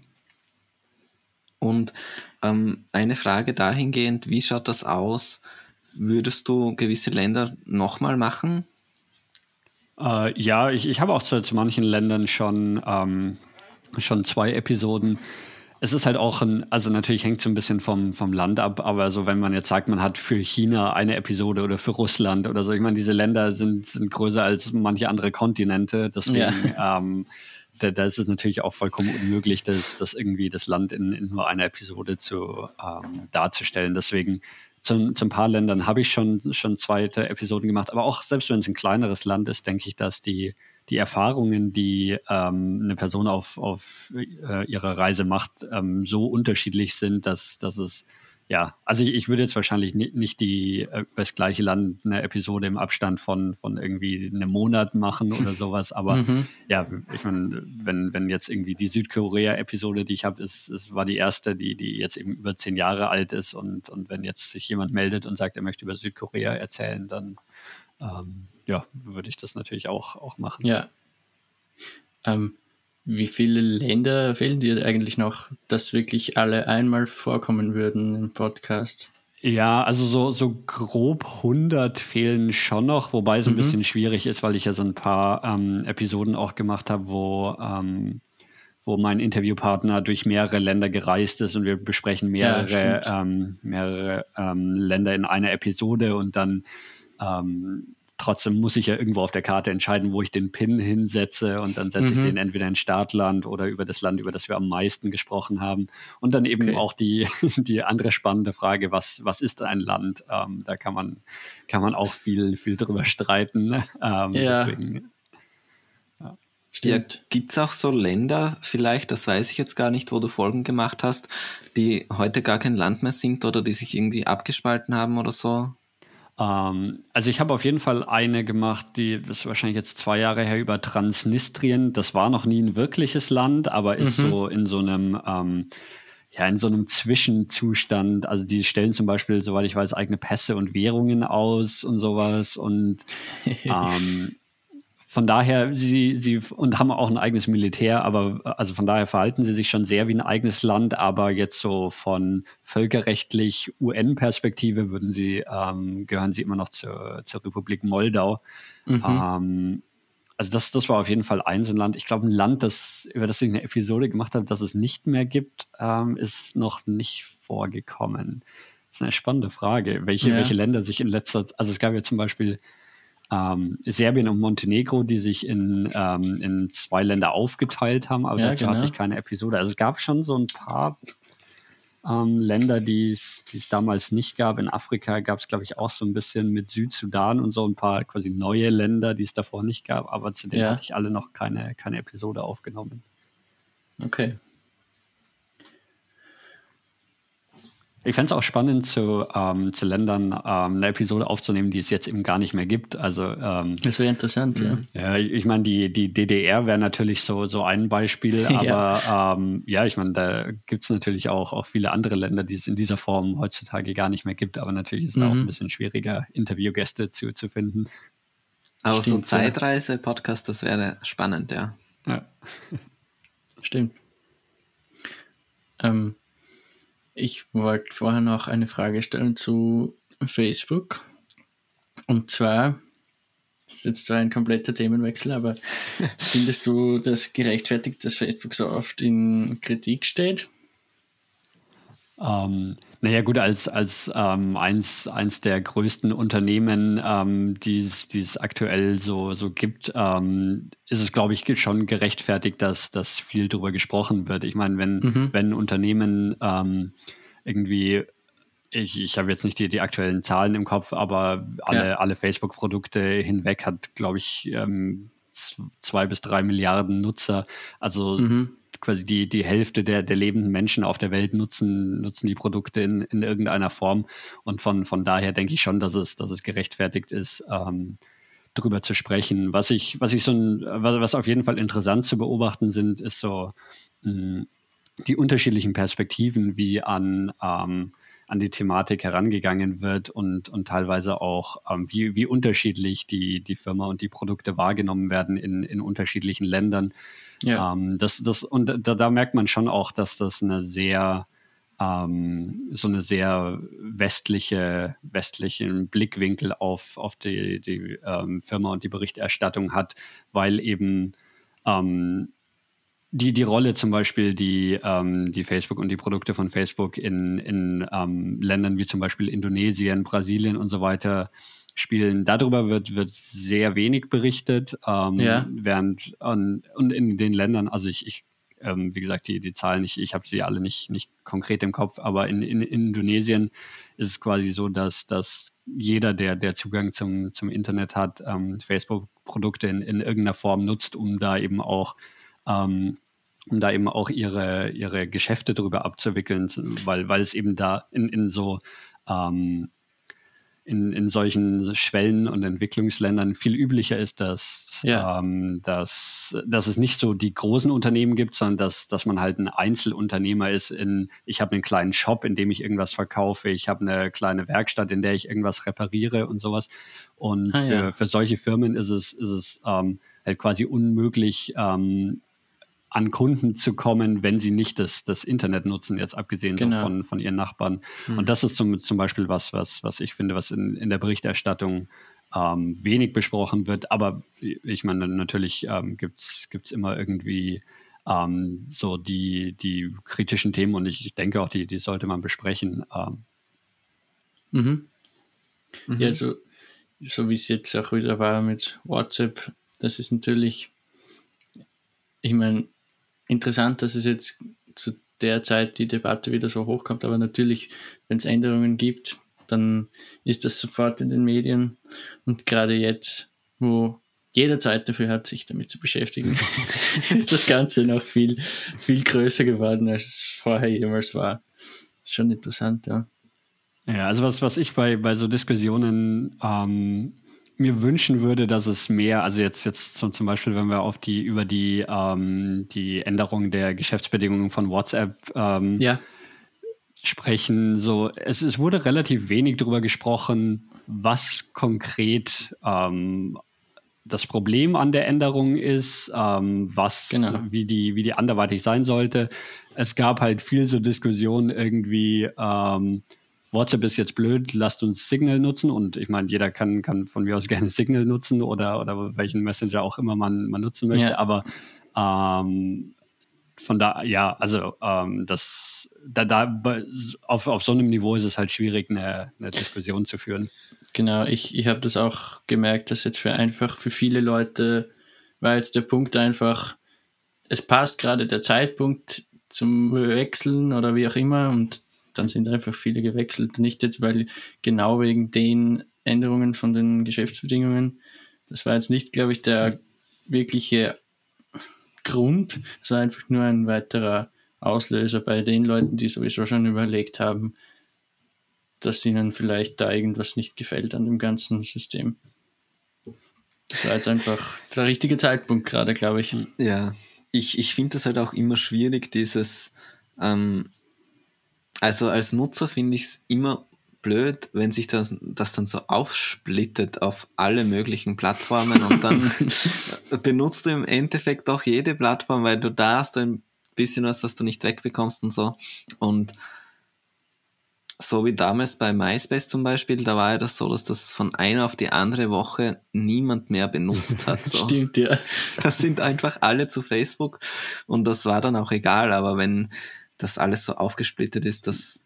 Und ähm, eine Frage dahingehend, wie schaut das aus? Würdest du gewisse Länder nochmal machen? Äh, ja, ich, ich habe auch zu, zu, manchen Ländern schon, ähm, schon zwei Episoden. Es ist halt auch ein, also natürlich hängt es ein bisschen vom, vom Land ab, aber so wenn man jetzt sagt, man hat für China eine Episode oder für Russland oder so, ich meine, diese Länder sind, sind größer als manche andere Kontinente, deswegen ja. ähm, da, da, ist es natürlich auch vollkommen unmöglich, das, das irgendwie das Land in, in nur einer Episode zu ähm, darzustellen. Deswegen zu, zu ein paar Ländern habe ich schon, schon zweite Episoden gemacht, aber auch selbst wenn es ein kleineres Land ist, denke ich, dass die, die Erfahrungen, die ähm, eine Person auf, auf äh, ihrer Reise macht, ähm, so unterschiedlich sind, dass, dass es ja, also ich, ich würde jetzt wahrscheinlich nicht die äh, das gleiche Land eine Episode im Abstand von, von irgendwie einem Monat machen oder sowas, aber mhm. ja, ich meine, wenn, wenn jetzt irgendwie die Südkorea-Episode, die ich habe, ist, ist, war die erste, die, die jetzt eben über zehn Jahre alt ist und, und wenn jetzt sich jemand meldet und sagt, er möchte über Südkorea erzählen, dann ähm, ja, würde ich das natürlich auch, auch machen. Ja. Ähm, wie viele Länder fehlen dir eigentlich noch, dass wirklich alle einmal vorkommen würden im Podcast? Ja, also so, so grob 100 fehlen schon noch, wobei es ein mhm. bisschen schwierig ist, weil ich ja so ein paar ähm, Episoden auch gemacht habe, wo, ähm, wo mein Interviewpartner durch mehrere Länder gereist ist und wir besprechen mehrere, ja, ähm, mehrere ähm, Länder in einer Episode und dann ähm, trotzdem muss ich ja irgendwo auf der Karte entscheiden, wo ich den Pin hinsetze und dann setze mhm. ich den entweder in Startland oder über das Land, über das wir am meisten gesprochen haben. Und dann eben okay. auch die, die andere spannende Frage, was, was ist ein Land? Ähm, da kann man, kann man auch viel, viel drüber streiten. Ähm, ja. Deswegen, ja. Ja, Gibt es auch so Länder, vielleicht, das weiß ich jetzt gar nicht, wo du Folgen gemacht hast, die heute gar kein Land mehr sind oder die sich irgendwie abgespalten haben oder so? Ähm, also ich habe auf jeden Fall eine gemacht, die ist wahrscheinlich jetzt zwei Jahre her über Transnistrien. Das war noch nie ein wirkliches Land, aber ist mhm. so in so einem ähm, ja, in so einem Zwischenzustand. Also die stellen zum Beispiel, soweit ich weiß, eigene Pässe und Währungen aus und sowas. Und ähm, von daher, sie, sie und haben auch ein eigenes Militär, aber also von daher verhalten sie sich schon sehr wie ein eigenes Land, aber jetzt so von völkerrechtlich UN-Perspektive würden sie, ähm, gehören sie immer noch zur, zur Republik Moldau. Mhm. Ähm, also das, das war auf jeden Fall ein so ein Land. Ich glaube, ein Land, das, über das ich eine Episode gemacht habe, das es nicht mehr gibt, ähm, ist noch nicht vorgekommen. Das ist eine spannende Frage, welche, ja. welche Länder sich in letzter Zeit, also es gab ja zum Beispiel ähm, Serbien und Montenegro, die sich in, ähm, in zwei Länder aufgeteilt haben, aber ja, dazu genau. hatte ich keine Episode. Also es gab schon so ein paar ähm, Länder, die es damals nicht gab. In Afrika gab es, glaube ich, auch so ein bisschen mit Südsudan und so ein paar quasi neue Länder, die es davor nicht gab, aber zu denen ja. hatte ich alle noch keine, keine Episode aufgenommen. Okay. Ich fände es auch spannend, zu, ähm, zu Ländern ähm, eine Episode aufzunehmen, die es jetzt eben gar nicht mehr gibt. Also, ähm, das wäre interessant, ja. Ja, ich, ich meine, die, die DDR wäre natürlich so, so ein Beispiel, aber ja, ähm, ja ich meine, da gibt es natürlich auch, auch viele andere Länder, die es in dieser Form heutzutage gar nicht mehr gibt. Aber natürlich ist es mhm. auch ein bisschen schwieriger, Interviewgäste zu, zu finden. Aber Stimmt, so Zeitreise-Podcast, das wäre spannend, ja. Ja. Stimmt. Ähm, ich wollte vorher noch eine Frage stellen zu Facebook. Und zwar, das ist jetzt zwar ein kompletter Themenwechsel, aber findest du das gerechtfertigt, dass Facebook so oft in Kritik steht? Ähm, naja, gut, als, als ähm, eins, eins der größten Unternehmen, ähm, die es aktuell so, so gibt, ähm, ist es, glaube ich, schon gerechtfertigt, dass, dass viel darüber gesprochen wird. Ich meine, wenn, mhm. wenn Unternehmen ähm, irgendwie ich, ich habe jetzt nicht die, die aktuellen Zahlen im Kopf, aber alle, ja. alle Facebook-Produkte hinweg hat, glaube ich, ähm, zwei bis drei Milliarden Nutzer. Also mhm. Quasi die, die Hälfte der, der lebenden Menschen auf der Welt nutzen, nutzen die Produkte in, in irgendeiner Form. Und von, von daher denke ich schon, dass es, dass es gerechtfertigt ist, ähm, darüber zu sprechen. Was ich, was ich so ein, was auf jeden Fall interessant zu beobachten sind, ist so mh, hm, die unterschiedlichen Perspektiven, wie an ähm, an die Thematik herangegangen wird und, und teilweise auch, ähm, wie, wie unterschiedlich die, die Firma und die Produkte wahrgenommen werden in, in unterschiedlichen Ländern. Ja. Ähm, das, das, und da, da merkt man schon auch, dass das eine sehr, ähm, so eine sehr westliche, westlichen Blickwinkel auf, auf die, die ähm, Firma und die Berichterstattung hat, weil eben ähm, die, die Rolle zum Beispiel, die, ähm, die Facebook und die Produkte von Facebook in, in ähm, Ländern wie zum Beispiel Indonesien, Brasilien und so weiter spielen, darüber wird, wird sehr wenig berichtet. Ähm, ja. Während und, und in den Ländern, also ich, ich ähm, wie gesagt, die, die Zahlen, ich, ich habe sie alle nicht, nicht konkret im Kopf, aber in, in, in Indonesien ist es quasi so, dass, dass jeder, der, der Zugang zum, zum Internet hat, ähm, Facebook-Produkte in, in irgendeiner Form nutzt, um da eben auch ähm, um da eben auch ihre, ihre Geschäfte darüber abzuwickeln, weil, weil es eben da in, in so ähm, in, in solchen Schwellen- und Entwicklungsländern viel üblicher ist, dass, ja. ähm, dass, dass es nicht so die großen Unternehmen gibt, sondern dass, dass man halt ein Einzelunternehmer ist in, ich habe einen kleinen Shop, in dem ich irgendwas verkaufe, ich habe eine kleine Werkstatt, in der ich irgendwas repariere und sowas. Und ah, für, ja. für solche Firmen ist es, ist es ähm, halt quasi unmöglich, ähm, an Kunden zu kommen, wenn sie nicht das, das Internet nutzen, jetzt abgesehen genau. so von, von ihren Nachbarn. Mhm. Und das ist zum, zum Beispiel was, was, was ich finde, was in, in der Berichterstattung ähm, wenig besprochen wird. Aber ich meine, natürlich ähm, gibt es immer irgendwie ähm, so die, die kritischen Themen und ich denke auch, die, die sollte man besprechen. Ähm. Mhm. Mhm. Ja, so, so wie es jetzt auch wieder war mit WhatsApp, das ist natürlich, ich meine, interessant, dass es jetzt zu der Zeit die Debatte wieder so hochkommt, aber natürlich, wenn es Änderungen gibt, dann ist das sofort in den Medien und gerade jetzt, wo jeder Zeit dafür hat, sich damit zu beschäftigen, ist das Ganze noch viel, viel größer geworden, als es vorher jemals war. Schon interessant, ja. Ja, also was, was ich bei, bei so Diskussionen ähm, mir wünschen würde, dass es mehr, also jetzt, jetzt zum, zum Beispiel, wenn wir auf die, über die, ähm, die Änderung der Geschäftsbedingungen von WhatsApp ähm, ja. sprechen, so, es, es wurde relativ wenig darüber gesprochen, was konkret ähm, das Problem an der Änderung ist, ähm, was, genau. wie, die, wie die anderweitig sein sollte. Es gab halt viel so Diskussionen irgendwie, ähm, WhatsApp ist jetzt blöd, lasst uns Signal nutzen. Und ich meine, jeder kann, kann von mir aus gerne Signal nutzen oder, oder welchen Messenger auch immer man, man nutzen möchte. Ja. Aber ähm, von da, ja, also ähm, das, da, da auf, auf so einem Niveau ist es halt schwierig, eine, eine Diskussion zu führen. Genau, ich, ich habe das auch gemerkt, dass jetzt für einfach für viele Leute war jetzt der Punkt einfach, es passt gerade der Zeitpunkt zum Wechseln oder wie auch immer und dann sind einfach viele gewechselt. Nicht jetzt, weil genau wegen den Änderungen von den Geschäftsbedingungen. Das war jetzt nicht, glaube ich, der wirkliche Grund. Es war einfach nur ein weiterer Auslöser bei den Leuten, die sowieso schon überlegt haben, dass ihnen vielleicht da irgendwas nicht gefällt an dem ganzen System. Das war jetzt einfach der richtige Zeitpunkt gerade, glaube ich. Ja, ich, ich finde das halt auch immer schwierig, dieses ähm, also als Nutzer finde ich es immer blöd, wenn sich das, das dann so aufsplittet auf alle möglichen Plattformen und dann benutzt du im Endeffekt auch jede Plattform, weil du da hast ein bisschen was, das du nicht wegbekommst und so. Und so wie damals bei MySpace zum Beispiel, da war ja das so, dass das von einer auf die andere Woche niemand mehr benutzt hat. So. Stimmt, ja. Das sind einfach alle zu Facebook und das war dann auch egal, aber wenn das alles so aufgesplittet ist, das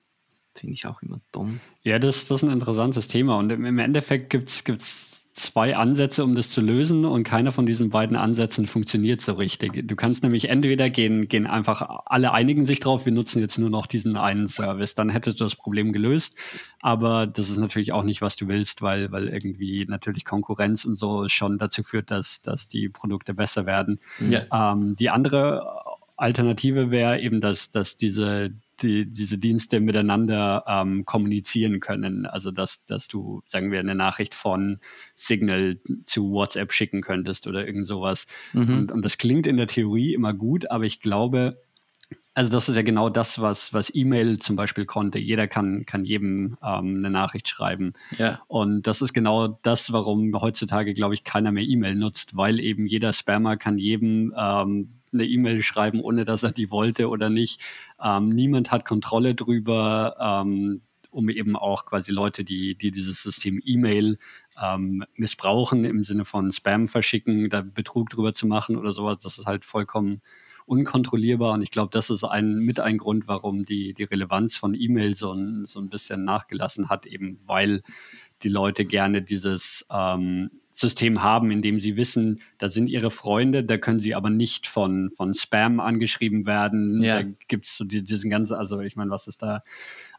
finde ich auch immer dumm. Ja, das, das ist ein interessantes Thema und im Endeffekt gibt es zwei Ansätze, um das zu lösen und keiner von diesen beiden Ansätzen funktioniert so richtig. Du kannst nämlich entweder gehen, gehen einfach alle einigen sich drauf, wir nutzen jetzt nur noch diesen einen Service, dann hättest du das Problem gelöst, aber das ist natürlich auch nicht, was du willst, weil, weil irgendwie natürlich Konkurrenz und so schon dazu führt, dass, dass die Produkte besser werden. Ja. Ähm, die andere Alternative wäre eben, dass, dass diese die, diese Dienste miteinander ähm, kommunizieren können. Also dass, dass du, sagen wir, eine Nachricht von Signal zu WhatsApp schicken könntest oder irgend sowas. Mhm. Und, und das klingt in der Theorie immer gut, aber ich glaube, also das ist ja genau das, was, was E-Mail zum Beispiel konnte. Jeder kann, kann jedem ähm, eine Nachricht schreiben. Ja. Und das ist genau das, warum heutzutage, glaube ich, keiner mehr E-Mail nutzt, weil eben jeder Spammer kann jedem ähm, eine E-Mail schreiben, ohne dass er die wollte oder nicht. Ähm, niemand hat Kontrolle drüber, ähm, um eben auch quasi Leute, die, die dieses System E-Mail ähm, missbrauchen, im Sinne von Spam verschicken, da Betrug drüber zu machen oder sowas. Das ist halt vollkommen unkontrollierbar. Und ich glaube, das ist ein, mit ein Grund, warum die, die Relevanz von E-Mail so ein, so ein bisschen nachgelassen hat, eben weil die Leute gerne dieses ähm, System haben, in dem sie wissen, da sind ihre Freunde, da können sie aber nicht von, von Spam angeschrieben werden. Ja. Da gibt es so die, diesen ganzen, also ich meine, was es da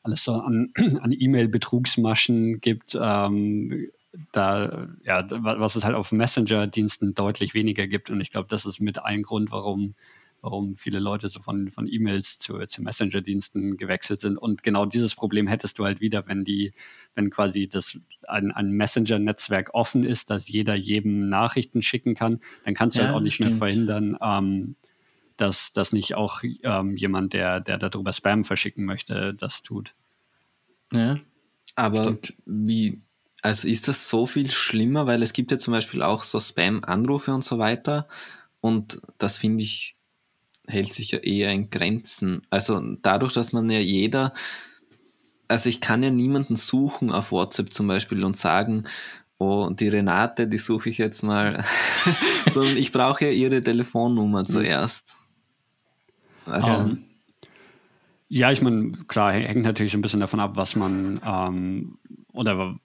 alles so an, an E-Mail-Betrugsmaschen gibt. Ähm, da, ja, was es halt auf Messenger-Diensten deutlich weniger gibt. Und ich glaube, das ist mit ein Grund, warum warum viele Leute so von, von E-Mails zu, zu Messenger-Diensten gewechselt sind. Und genau dieses Problem hättest du halt wieder, wenn die, wenn quasi das ein, ein Messenger-Netzwerk offen ist, dass jeder jedem Nachrichten schicken kann, dann kannst du ja, halt auch nicht stimmt. mehr verhindern, ähm, dass, dass nicht auch ähm, jemand, der, der darüber Spam verschicken möchte, das tut. Ja. Aber stimmt. wie, also ist das so viel schlimmer, weil es gibt ja zum Beispiel auch so Spam-Anrufe und so weiter. Und das finde ich hält sich ja eher in Grenzen. Also dadurch, dass man ja jeder, also ich kann ja niemanden suchen auf WhatsApp zum Beispiel und sagen, oh, die Renate, die suche ich jetzt mal, sondern ich brauche ja ihre Telefonnummer zuerst. Also, um, ähm, ja, ich meine, klar, hängt natürlich ein bisschen davon ab, was man ähm, oder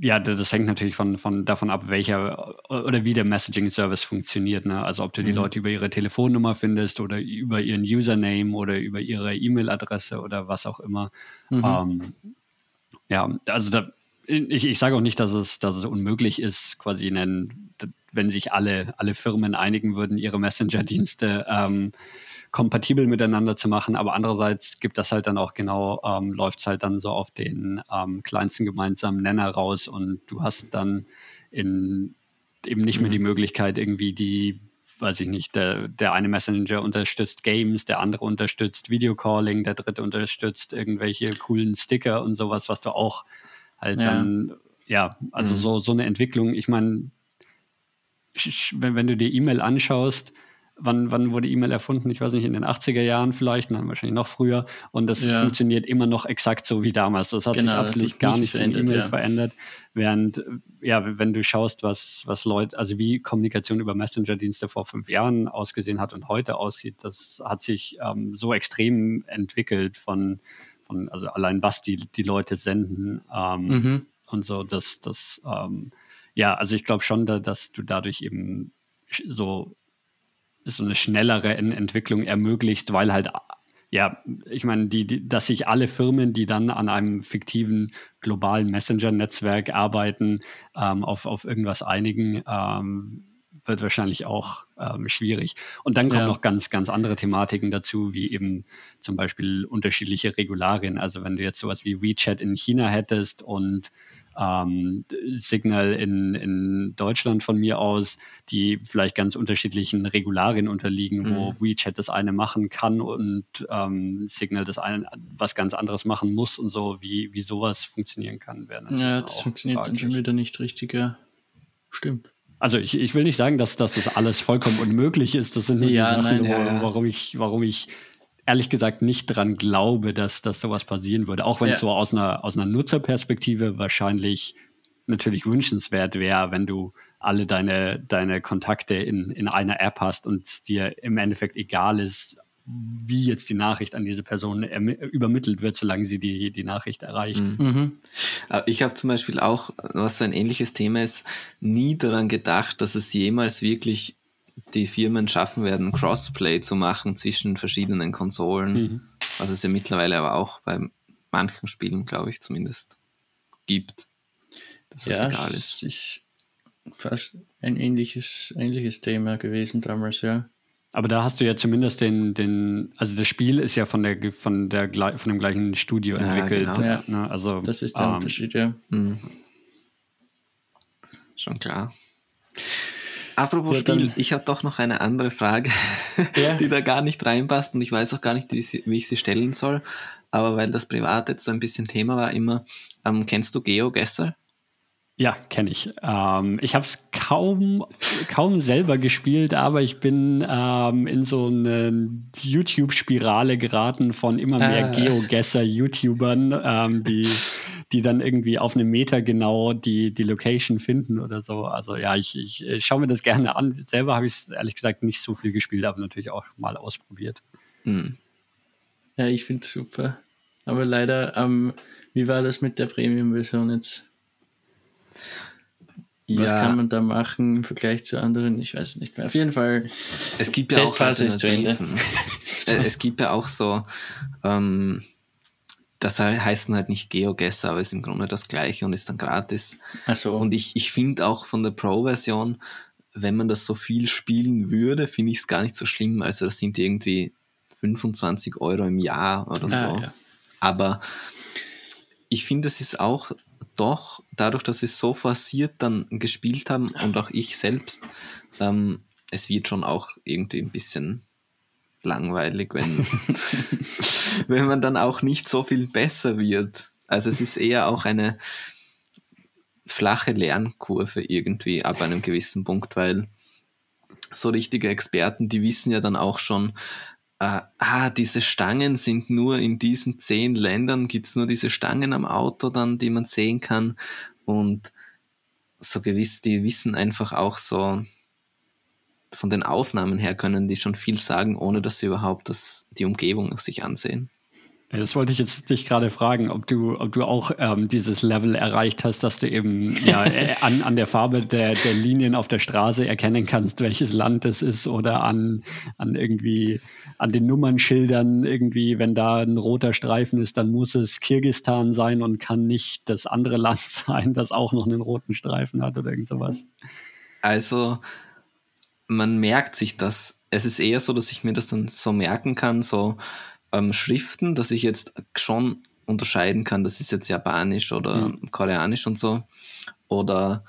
ja, das hängt natürlich von, von davon ab, welcher oder wie der Messaging-Service funktioniert. Ne? Also ob du die mhm. Leute über ihre Telefonnummer findest oder über ihren Username oder über ihre E-Mail-Adresse oder was auch immer. Mhm. Ähm, ja, also da, ich, ich sage auch nicht, dass es, dass es unmöglich ist, quasi einen, wenn sich alle, alle Firmen einigen würden, ihre Messenger-Dienste ähm, kompatibel miteinander zu machen. Aber andererseits gibt das halt dann auch genau, ähm, läuft es halt dann so auf den ähm, kleinsten gemeinsamen Nenner raus und du hast dann in, eben nicht mehr die mhm. Möglichkeit, irgendwie die, weiß ich nicht, der, der eine Messenger unterstützt Games, der andere unterstützt Videocalling, der dritte unterstützt irgendwelche coolen Sticker und sowas, was du auch halt ja. dann, ja, also mhm. so, so eine Entwicklung, ich meine, wenn, wenn du dir E-Mail anschaust, wann, wann wurde E-Mail erfunden? Ich weiß nicht, in den 80er Jahren vielleicht, nein, wahrscheinlich noch früher. Und das ja. funktioniert immer noch exakt so wie damals. Das hat genau, sich absolut sich gar nichts in E-Mail ja. verändert. Während, ja, wenn du schaust, was, was Leute, also wie Kommunikation über Messenger-Dienste vor fünf Jahren ausgesehen hat und heute aussieht, das hat sich ähm, so extrem entwickelt von, von, also allein was die, die Leute senden ähm, mhm. und so, dass das, ähm, ja, also ich glaube schon, da, dass du dadurch eben so so eine schnellere Entwicklung ermöglicht, weil halt ja, ich meine, die, die, dass sich alle Firmen, die dann an einem fiktiven globalen Messenger-Netzwerk arbeiten, ähm, auf, auf irgendwas einigen, ähm, wird wahrscheinlich auch ähm, schwierig. Und dann kommen ja. noch ganz, ganz andere Thematiken dazu, wie eben zum Beispiel unterschiedliche Regularien. Also wenn du jetzt sowas wie WeChat in China hättest und ähm, Signal in, in Deutschland von mir aus, die vielleicht ganz unterschiedlichen Regularien unterliegen, mhm. wo WeChat das eine machen kann und ähm, Signal das eine was ganz anderes machen muss und so, wie, wie sowas funktionieren kann. Ja, das funktioniert fraglich. dann schon wieder nicht richtig, ja. Stimmt. Also ich, ich will nicht sagen, dass, dass das alles vollkommen unmöglich ist. Das sind nur ja, die Sachen, nein, ja. warum ich, warum ich ehrlich gesagt nicht dran glaube, dass, dass sowas passieren würde. Auch wenn ja. es so aus einer, aus einer Nutzerperspektive wahrscheinlich natürlich wünschenswert wäre, wenn du alle deine, deine Kontakte in, in einer App hast und es dir im Endeffekt egal ist, wie jetzt die Nachricht an diese Person übermittelt wird, solange sie die, die Nachricht erreicht. Mhm. mhm. Ich habe zum Beispiel auch, was so ein ähnliches Thema ist, nie daran gedacht, dass es jemals wirklich die Firmen schaffen werden, Crossplay zu machen zwischen verschiedenen Konsolen. Mhm. Was es ja mittlerweile aber auch bei manchen Spielen, glaube ich, zumindest gibt. Dass das ja, egal ist. ist fast ein ähnliches, ähnliches Thema gewesen damals, ja. Aber da hast du ja zumindest den, den, also das Spiel ist ja von der von der von dem gleichen Studio ja, entwickelt. Genau. Ja. Ne? Also, das ist der ähm, Unterschied, ja. Mhm. Schon klar. Apropos ja, Spiel, ich habe doch noch eine andere Frage, ja. die da gar nicht reinpasst und ich weiß auch gar nicht, wie, sie, wie, ich sie stellen soll. Aber weil das privat jetzt so ein bisschen Thema war, immer, ähm, kennst du GeoGuessr? Ja, kenne ich. Ähm, ich habe es kaum, kaum selber gespielt, aber ich bin ähm, in so eine YouTube-Spirale geraten von immer mehr ah. Geogesser-YouTubern, ähm, die, die dann irgendwie auf einem Meter genau die, die Location finden oder so. Also ja, ich, ich, ich schaue mir das gerne an. Selber habe ich es ehrlich gesagt nicht so viel gespielt, aber natürlich auch mal ausprobiert. Hm. Ja, ich finde es super. Aber leider, ähm, wie war das mit der Premium-Version jetzt? Was ja. kann man da machen im Vergleich zu anderen? Ich weiß nicht mehr. Auf jeden Fall. Es gibt ja Testphase auch ist zu Ende. Es gibt ja auch so, ähm, das heißt halt nicht GeoGuessr, aber ist im Grunde das gleiche und ist dann gratis. Ach so. Und ich, ich finde auch von der Pro-Version, wenn man das so viel spielen würde, finde ich es gar nicht so schlimm. Also das sind irgendwie 25 Euro im Jahr oder ah, so. Ja. Aber ich finde, es ist auch doch, dadurch, dass wir so forciert dann gespielt haben und auch ich selbst, ähm, es wird schon auch irgendwie ein bisschen langweilig, wenn, wenn man dann auch nicht so viel besser wird. Also es ist eher auch eine flache Lernkurve irgendwie ab einem gewissen Punkt, weil so richtige Experten, die wissen ja dann auch schon, äh, ah, diese Stangen sind nur in diesen zehn Ländern, gibt's nur diese Stangen am Auto dann, die man sehen kann. Und so gewiss, die wissen einfach auch so, von den Aufnahmen her können die schon viel sagen, ohne dass sie überhaupt das, die Umgebung sich ansehen. Das wollte ich jetzt dich gerade fragen, ob du, ob du auch ähm, dieses Level erreicht hast, dass du eben ja, äh, an, an der Farbe der, der Linien auf der Straße erkennen kannst, welches Land es ist oder an, an irgendwie an den Nummernschildern irgendwie, wenn da ein roter Streifen ist, dann muss es Kirgistan sein und kann nicht das andere Land sein, das auch noch einen roten Streifen hat oder irgend sowas. Also man merkt sich das. Es ist eher so, dass ich mir das dann so merken kann, so ähm, Schriften, dass ich jetzt schon unterscheiden kann, das ist jetzt Japanisch oder mhm. Koreanisch und so. Oder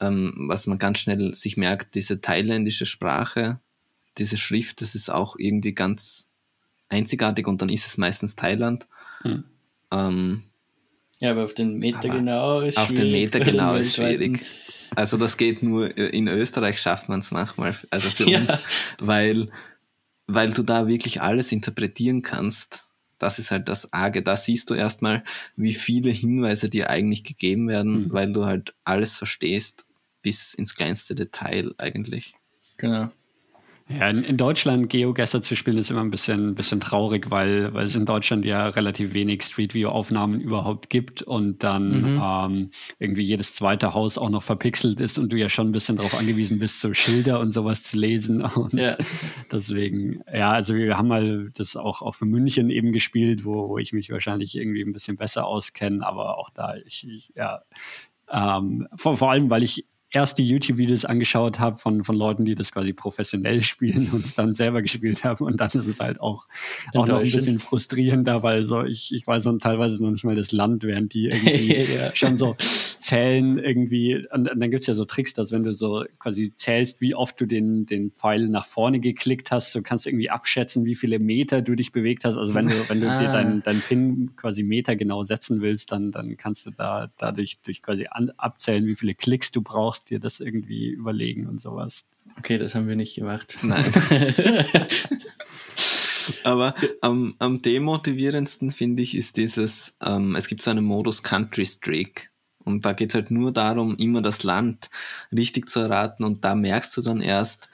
ähm, was man ganz schnell sich merkt, diese thailändische Sprache, diese Schrift, das ist auch irgendwie ganz einzigartig und dann ist es meistens Thailand. Mhm. Ähm, ja, aber auf den Meter genau ist Auf schwierig. den Meter genau ist schwierig. Also das geht nur, in Österreich schafft man es manchmal, also für ja. uns, weil weil du da wirklich alles interpretieren kannst. Das ist halt das Arge. Da siehst du erstmal, wie viele Hinweise dir eigentlich gegeben werden, mhm. weil du halt alles verstehst, bis ins kleinste Detail eigentlich. Genau. Ja, in, in Deutschland Geogesser zu spielen ist immer ein bisschen, bisschen traurig, weil, weil es in Deutschland ja relativ wenig Street View Aufnahmen überhaupt gibt und dann mhm. ähm, irgendwie jedes zweite Haus auch noch verpixelt ist und du ja schon ein bisschen darauf angewiesen bist, so Schilder und sowas zu lesen. Und ja. deswegen, ja, also wir haben mal das auch, auch für München eben gespielt, wo, wo ich mich wahrscheinlich irgendwie ein bisschen besser auskenne, aber auch da, ich, ich ja, ähm, vor, vor allem, weil ich erst die YouTube-Videos angeschaut habe von, von Leuten, die das quasi professionell spielen und es dann selber gespielt haben. Und dann ist es halt auch, auch noch ein bisschen frustrierender, weil so ich, ich weiß so teilweise noch nicht mal das Land, während die irgendwie ja. schon so abzählen irgendwie. Und, und dann gibt es ja so Tricks, dass wenn du so quasi zählst, wie oft du den, den Pfeil nach vorne geklickt hast, du kannst irgendwie abschätzen, wie viele Meter du dich bewegt hast. Also wenn du, wenn du ah. dir deinen dein Pin quasi Meter genau setzen willst, dann, dann kannst du da dadurch durch quasi an, abzählen, wie viele Klicks du brauchst, dir das irgendwie überlegen und sowas. Okay, das haben wir nicht gemacht. Nein. Aber am, am demotivierendsten finde ich ist dieses, ähm, es gibt so einen Modus Country Streak. Und da geht es halt nur darum, immer das Land richtig zu erraten. Und da merkst du dann erst,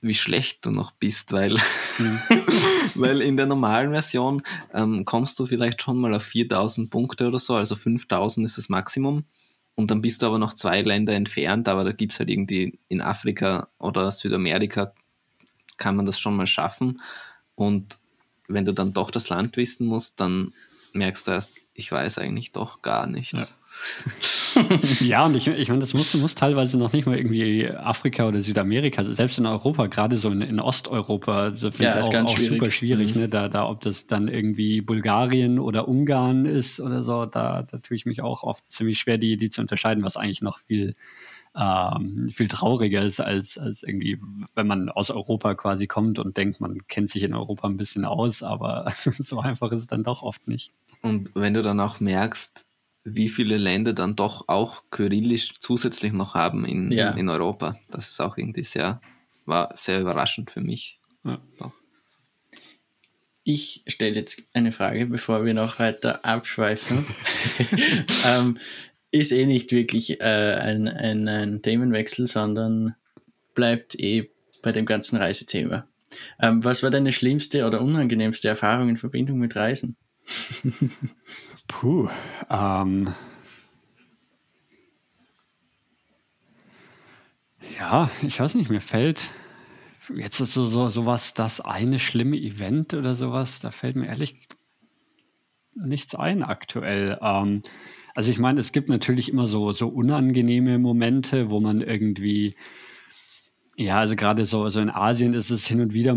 wie schlecht du noch bist, weil, mhm. weil in der normalen Version ähm, kommst du vielleicht schon mal auf 4000 Punkte oder so, also 5000 ist das Maximum. Und dann bist du aber noch zwei Länder entfernt, aber da gibt es halt irgendwie in Afrika oder Südamerika kann man das schon mal schaffen. Und wenn du dann doch das Land wissen musst, dann merkst du erst, ich weiß eigentlich doch gar nichts. Ja, ja und ich, ich meine, das muss, muss teilweise noch nicht mal irgendwie Afrika oder Südamerika, also selbst in Europa, gerade so in, in Osteuropa, das finde ja, ich auch, auch super schwierig, mhm. ne? da, da, ob das dann irgendwie Bulgarien oder Ungarn ist oder so, da, da tue ich mich auch oft ziemlich schwer, die, die zu unterscheiden, was eigentlich noch viel ähm, viel trauriger ist, als, als irgendwie, wenn man aus Europa quasi kommt und denkt, man kennt sich in Europa ein bisschen aus, aber so einfach ist es dann doch oft nicht. Und wenn du dann auch merkst, wie viele Länder dann doch auch Kyrillisch zusätzlich noch haben in, ja. in Europa, das ist auch irgendwie sehr, war sehr überraschend für mich. Ja. Ich stelle jetzt eine Frage, bevor wir noch weiter abschweifen. ähm, ist eh nicht wirklich äh, ein, ein, ein, Themenwechsel, sondern bleibt eh bei dem ganzen Reisethema. Ähm, was war deine schlimmste oder unangenehmste Erfahrung in Verbindung mit Reisen? Puh, ähm, ja, ich weiß nicht, mir fällt jetzt so, so, sowas, das eine schlimme Event oder sowas, da fällt mir ehrlich nichts ein aktuell. Ähm, also ich meine, es gibt natürlich immer so, so unangenehme Momente, wo man irgendwie, ja, also gerade so, so in Asien ist es hin und wieder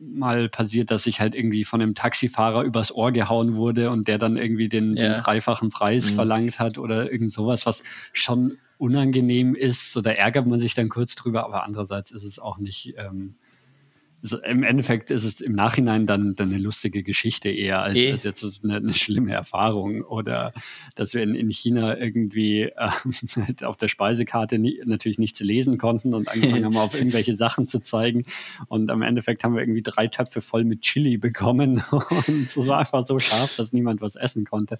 mal passiert, dass ich halt irgendwie von einem Taxifahrer übers Ohr gehauen wurde und der dann irgendwie den, ja. den dreifachen Preis mhm. verlangt hat oder irgend sowas, was schon unangenehm ist. So, da ärgert man sich dann kurz drüber, aber andererseits ist es auch nicht. Ähm, also im Endeffekt ist es im Nachhinein dann, dann eine lustige Geschichte eher als, e. als jetzt eine, eine, schlimme Erfahrung. Oder dass wir in, in China irgendwie äh, halt auf der Speisekarte nie, natürlich nichts lesen konnten und angefangen haben, auf irgendwelche Sachen zu zeigen. Und am Endeffekt haben wir irgendwie drei Töpfe voll mit Chili bekommen. Und es war einfach so scharf, dass niemand was essen konnte.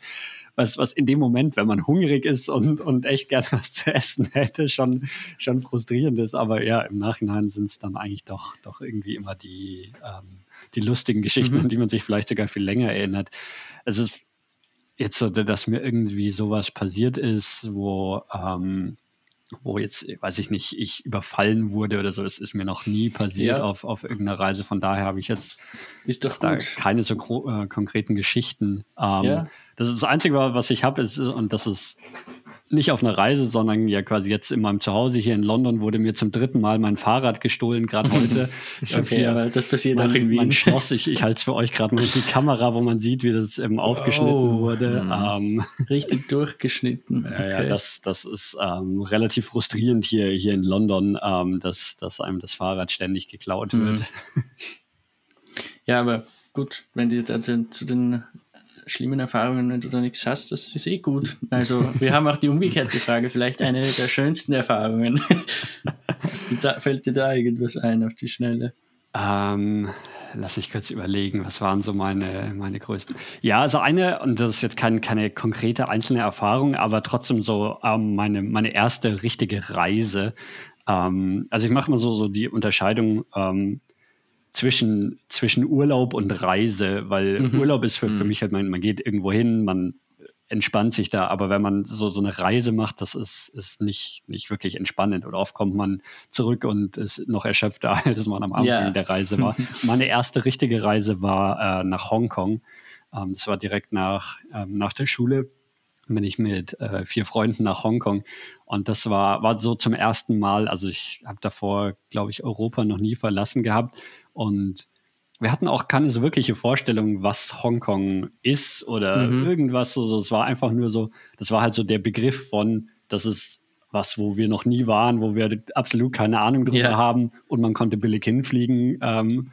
Was, was in dem Moment, wenn man hungrig ist und, und echt gerne was zu essen hätte, schon, schon frustrierend ist. Aber ja, im Nachhinein sind es dann eigentlich doch, doch irgendwie immer die, ähm, die lustigen Geschichten, mhm. an die man sich vielleicht sogar viel länger erinnert. Es ist jetzt so, dass mir irgendwie sowas passiert ist, wo, ähm, wo jetzt, weiß ich nicht, ich überfallen wurde oder so, das ist mir noch nie passiert ja. auf, auf irgendeiner Reise. Von daher habe ich jetzt ist doch da keine so äh, konkreten Geschichten. Ähm, ja. Das ist das Einzige, was ich habe, ist, und das ist nicht auf einer Reise, sondern ja quasi jetzt in meinem Zuhause hier in London wurde mir zum dritten Mal mein Fahrrad gestohlen, gerade heute. okay, aber das passiert mein, auch in Wien. Mein Schloss, ich, ich halte es für euch gerade mal die Kamera, wo man sieht, wie das ähm, aufgeschnitten oh, wurde. Mhm. Ähm, Richtig durchgeschnitten. Okay. Ja, das, das ist ähm, relativ frustrierend hier, hier in London, ähm, dass, dass einem das Fahrrad ständig geklaut mhm. wird. Ja, aber gut, wenn die jetzt also zu den schlimmen Erfahrungen, wenn du da nichts hast, das ist eh gut. Also wir haben auch die umgekehrte Frage, vielleicht eine der schönsten Erfahrungen. da, fällt dir da irgendwas ein auf die Schnelle? Ähm, lass ich kurz überlegen, was waren so meine, meine größten. Ja, also eine, und das ist jetzt kein, keine konkrete einzelne Erfahrung, aber trotzdem so ähm, meine, meine erste richtige Reise. Ähm, also ich mache mal so, so die Unterscheidung, ähm, zwischen, zwischen Urlaub und Reise, weil mhm. Urlaub ist für, für mhm. mich halt, man, man geht irgendwo hin, man entspannt sich da, aber wenn man so, so eine Reise macht, das ist, ist nicht, nicht wirklich entspannend. Oder oft kommt man zurück und ist noch erschöpfter, als man am Anfang yeah. der Reise war. Meine erste richtige Reise war äh, nach Hongkong. Ähm, das war direkt nach, ähm, nach der Schule bin ich mit äh, vier Freunden nach Hongkong. Und das war, war so zum ersten Mal, also ich habe davor, glaube ich, Europa noch nie verlassen gehabt. Und wir hatten auch keine so wirkliche Vorstellung, was Hongkong ist oder mhm. irgendwas. So, es war einfach nur so, das war halt so der Begriff von, das ist was, wo wir noch nie waren, wo wir absolut keine Ahnung drüber ja. haben und man konnte billig hinfliegen. Ähm,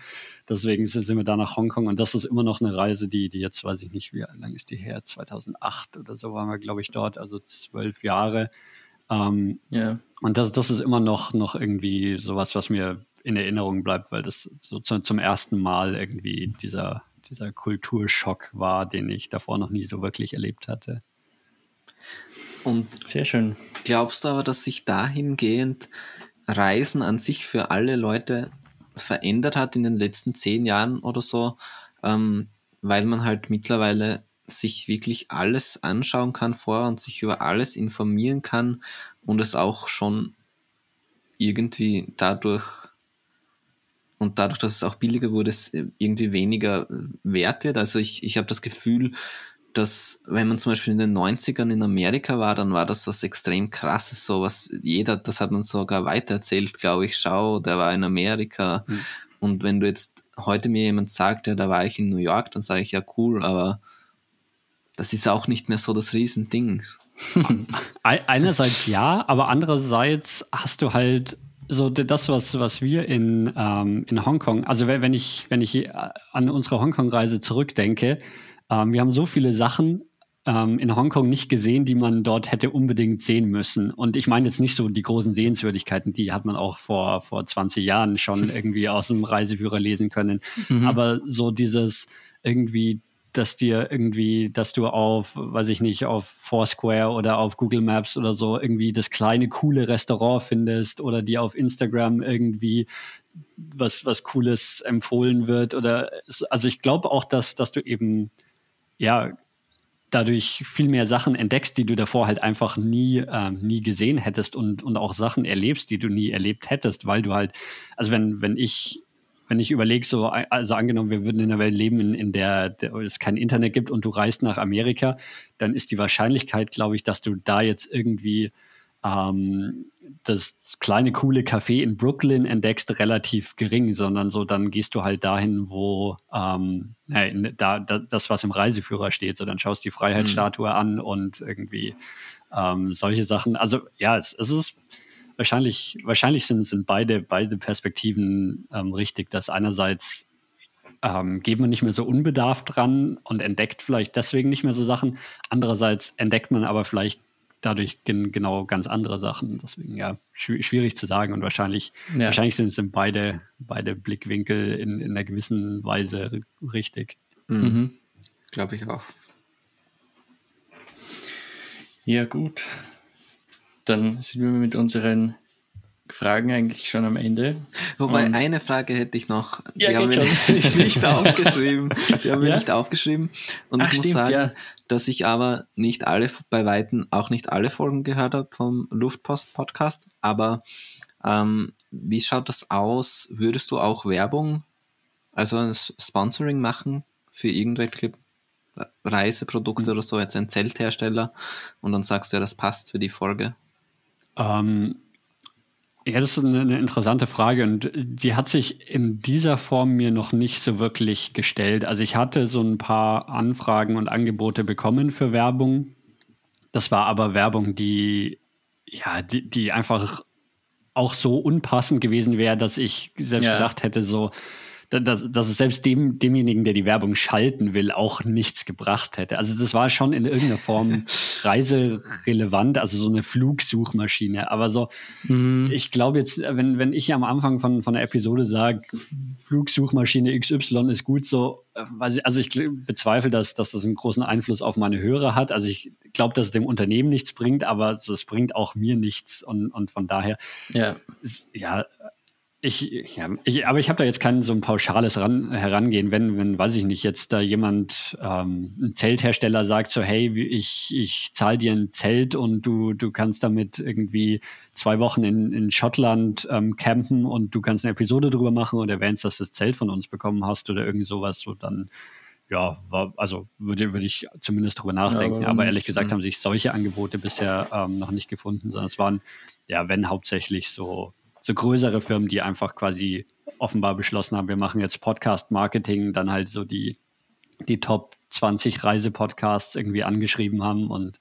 deswegen sind wir da nach Hongkong und das ist immer noch eine Reise, die, die jetzt weiß ich nicht, wie lange ist die her? 2008 oder so waren wir, glaube ich, dort, also zwölf Jahre. Ähm, ja. Und das, das ist immer noch, noch irgendwie sowas, was mir in Erinnerung bleibt, weil das so zu, zum ersten Mal irgendwie dieser, dieser Kulturschock war, den ich davor noch nie so wirklich erlebt hatte. Und sehr schön. Glaubst du aber, dass sich dahingehend Reisen an sich für alle Leute verändert hat in den letzten zehn Jahren oder so, ähm, weil man halt mittlerweile sich wirklich alles anschauen kann vorher und sich über alles informieren kann und es auch schon irgendwie dadurch und dadurch, dass es auch billiger wurde, es irgendwie weniger wert wird. Also ich, ich habe das Gefühl, dass wenn man zum Beispiel in den 90ern in Amerika war, dann war das was extrem krasses, so was jeder, das hat man sogar weitererzählt, glaube ich, schau, der war in Amerika. Mhm. Und wenn du jetzt heute mir jemand sagt, ja, da war ich in New York, dann sage ich ja cool, aber das ist auch nicht mehr so das Riesending. Einerseits ja, aber andererseits hast du halt so das, was, was wir in, ähm, in Hongkong, also wenn ich, wenn ich an unsere Hongkong-Reise zurückdenke, ähm, wir haben so viele Sachen ähm, in Hongkong nicht gesehen, die man dort hätte unbedingt sehen müssen. Und ich meine jetzt nicht so die großen Sehenswürdigkeiten, die hat man auch vor, vor 20 Jahren schon irgendwie aus dem Reiseführer lesen können. Mhm. Aber so dieses irgendwie dass dir irgendwie, dass du auf, weiß ich nicht, auf Foursquare oder auf Google Maps oder so irgendwie das kleine, coole Restaurant findest oder dir auf Instagram irgendwie was, was Cooles empfohlen wird. Oder also ich glaube auch, dass, dass du eben ja, dadurch viel mehr Sachen entdeckst, die du davor halt einfach nie, ähm, nie gesehen hättest und, und auch Sachen erlebst, die du nie erlebt hättest, weil du halt, also wenn, wenn ich, wenn ich überlege, so, also angenommen, wir würden in einer Welt leben, in, in der, der, es kein Internet gibt und du reist nach Amerika, dann ist die Wahrscheinlichkeit, glaube ich, dass du da jetzt irgendwie ähm, das kleine coole Café in Brooklyn entdeckst, relativ gering, sondern so dann gehst du halt dahin, wo ähm, da, da, das, was im Reiseführer steht, so dann schaust die Freiheitsstatue mhm. an und irgendwie ähm, solche Sachen. Also ja, es, es ist wahrscheinlich, wahrscheinlich sind, sind beide, beide Perspektiven ähm, richtig, dass einerseits ähm, geht man nicht mehr so unbedarft dran und entdeckt vielleicht deswegen nicht mehr so Sachen. Andererseits entdeckt man aber vielleicht dadurch gen genau ganz andere Sachen. Deswegen ja, schwierig zu sagen und wahrscheinlich, ja. wahrscheinlich sind, sind beide, beide Blickwinkel in, in einer gewissen Weise richtig. Mhm. Mhm. Glaube ich auch. Ja, gut. Dann sind wir mit unseren Fragen eigentlich schon am Ende. Wobei und eine Frage hätte ich noch. Die ja, haben wir nicht, nicht aufgeschrieben. Die haben wir ja? nicht aufgeschrieben. Und Ach, ich muss stimmt, sagen, ja. dass ich aber nicht alle, bei Weitem auch nicht alle Folgen gehört habe vom Luftpost-Podcast. Aber ähm, wie schaut das aus? Würdest du auch Werbung, also ein Sponsoring machen für irgendwelche Reiseprodukte mhm. oder so, jetzt ein Zelthersteller und dann sagst du ja, das passt für die Folge? Ähm, ja, das ist eine, eine, interessante Frage und die hat sich in dieser Form mir noch nicht so wirklich gestellt. Also ich hatte so ein paar Anfragen und Angebote bekommen für Werbung. Das war aber Werbung, die, ja, die, die einfach auch so unpassend gewesen wäre, dass ich selbst ja. gedacht hätte, so, dass, dass es selbst dem, demjenigen, der die Werbung schalten will, auch nichts gebracht hätte. Also das war schon in irgendeiner Form reiserelevant, also so eine Flugsuchmaschine. Aber so, mhm. ich glaube jetzt, wenn, wenn ich am Anfang von, von der Episode sage, Flugsuchmaschine XY ist gut, so, also ich bezweifle, dass, dass das einen großen Einfluss auf meine Hörer hat. Also ich glaube, dass es dem Unternehmen nichts bringt, aber es bringt auch mir nichts. Und, und von daher, ja, ist, ja ich, ja, ich, aber ich habe da jetzt kein so ein pauschales ran, Herangehen, wenn, wenn, weiß ich nicht, jetzt da jemand, ähm, ein Zelthersteller sagt so, hey, ich, ich zahle dir ein Zelt und du, du kannst damit irgendwie zwei Wochen in, in Schottland ähm, campen und du kannst eine Episode drüber machen und erwähnst, dass du das Zelt von uns bekommen hast oder irgend sowas, so dann, ja, war, also würde, würde ich zumindest drüber nachdenken. Ja, aber, aber, ehrlich gesagt haben sich solche Angebote bisher ähm, noch nicht gefunden, sondern es waren, ja, wenn hauptsächlich so so größere Firmen, die einfach quasi offenbar beschlossen haben, wir machen jetzt Podcast-Marketing, dann halt so die, die Top 20 Reisepodcasts irgendwie angeschrieben haben und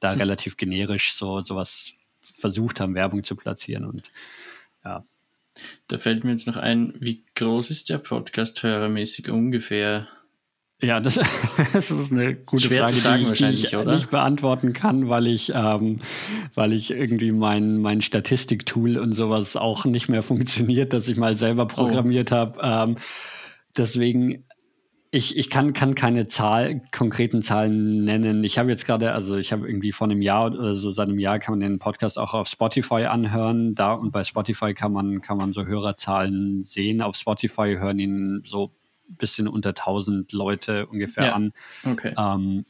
da relativ generisch so sowas versucht haben, Werbung zu platzieren. Und ja. Da fällt mir jetzt noch ein, wie groß ist der Podcast hörermäßig ungefähr? Ja, das, das, ist eine gute Schwer Frage, sagen, die, ich, wahrscheinlich, die ich nicht beantworten kann, weil ich, ähm, weil ich irgendwie mein, mein Statistiktool und sowas auch nicht mehr funktioniert, das ich mal selber programmiert oh. habe. Ähm, deswegen, ich, ich kann, kann keine Zahl, konkreten Zahlen nennen. Ich habe jetzt gerade, also ich habe irgendwie vor einem Jahr oder so seit einem Jahr kann man den Podcast auch auf Spotify anhören. Da und bei Spotify kann man, kann man so Hörerzahlen sehen. Auf Spotify hören ihn so bisschen unter 1000 Leute ungefähr Ja, an. Okay. Ähm,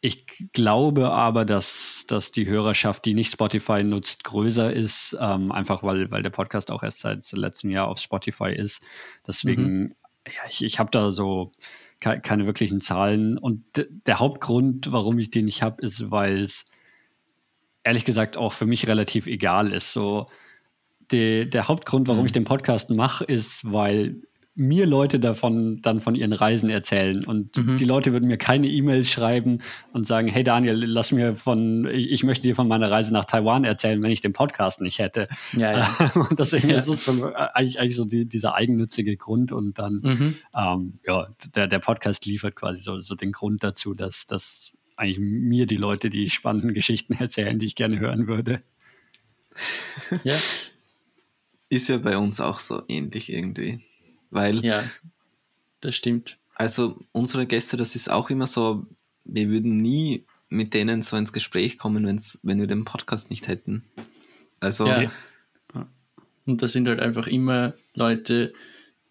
ich glaube aber, dass, dass die Hörerschaft, die nicht Spotify nutzt, größer ist, ähm, einfach weil, weil der Podcast auch erst seit letztem Jahr auf Spotify ist. Deswegen, ja, ich, ich habe da so ke keine wirklichen Zahlen. Und der Hauptgrund, warum ich den nicht habe, ist, weil es ehrlich gesagt auch für mich relativ egal ist. So, die, der Hauptgrund, warum Mhm. ich den Podcast mache, ist, weil mir Leute davon dann von ihren Reisen erzählen und Mhm. die Leute würden mir keine E-Mails schreiben und sagen, hey Daniel, lass mir von, ich, ich möchte dir von meiner Reise nach Taiwan erzählen, wenn ich den Podcast nicht hätte. Ja, ja. Und deswegen Ja. ist es eigentlich, eigentlich so die, dieser eigennützige Grund und dann, Mhm. ähm, ja, der, der Podcast liefert quasi so, so den Grund dazu, dass, dass eigentlich mir die Leute die spannenden Geschichten erzählen, die ich gerne hören würde. ja, Ist ja bei uns auch so ähnlich irgendwie. Weil, ja, das stimmt. also unsere Gäste, das ist auch immer so, wir würden nie mit denen so ins Gespräch kommen, wenn's, wenn wir den Podcast nicht hätten. Also, Ja. Und das sind halt einfach immer Leute,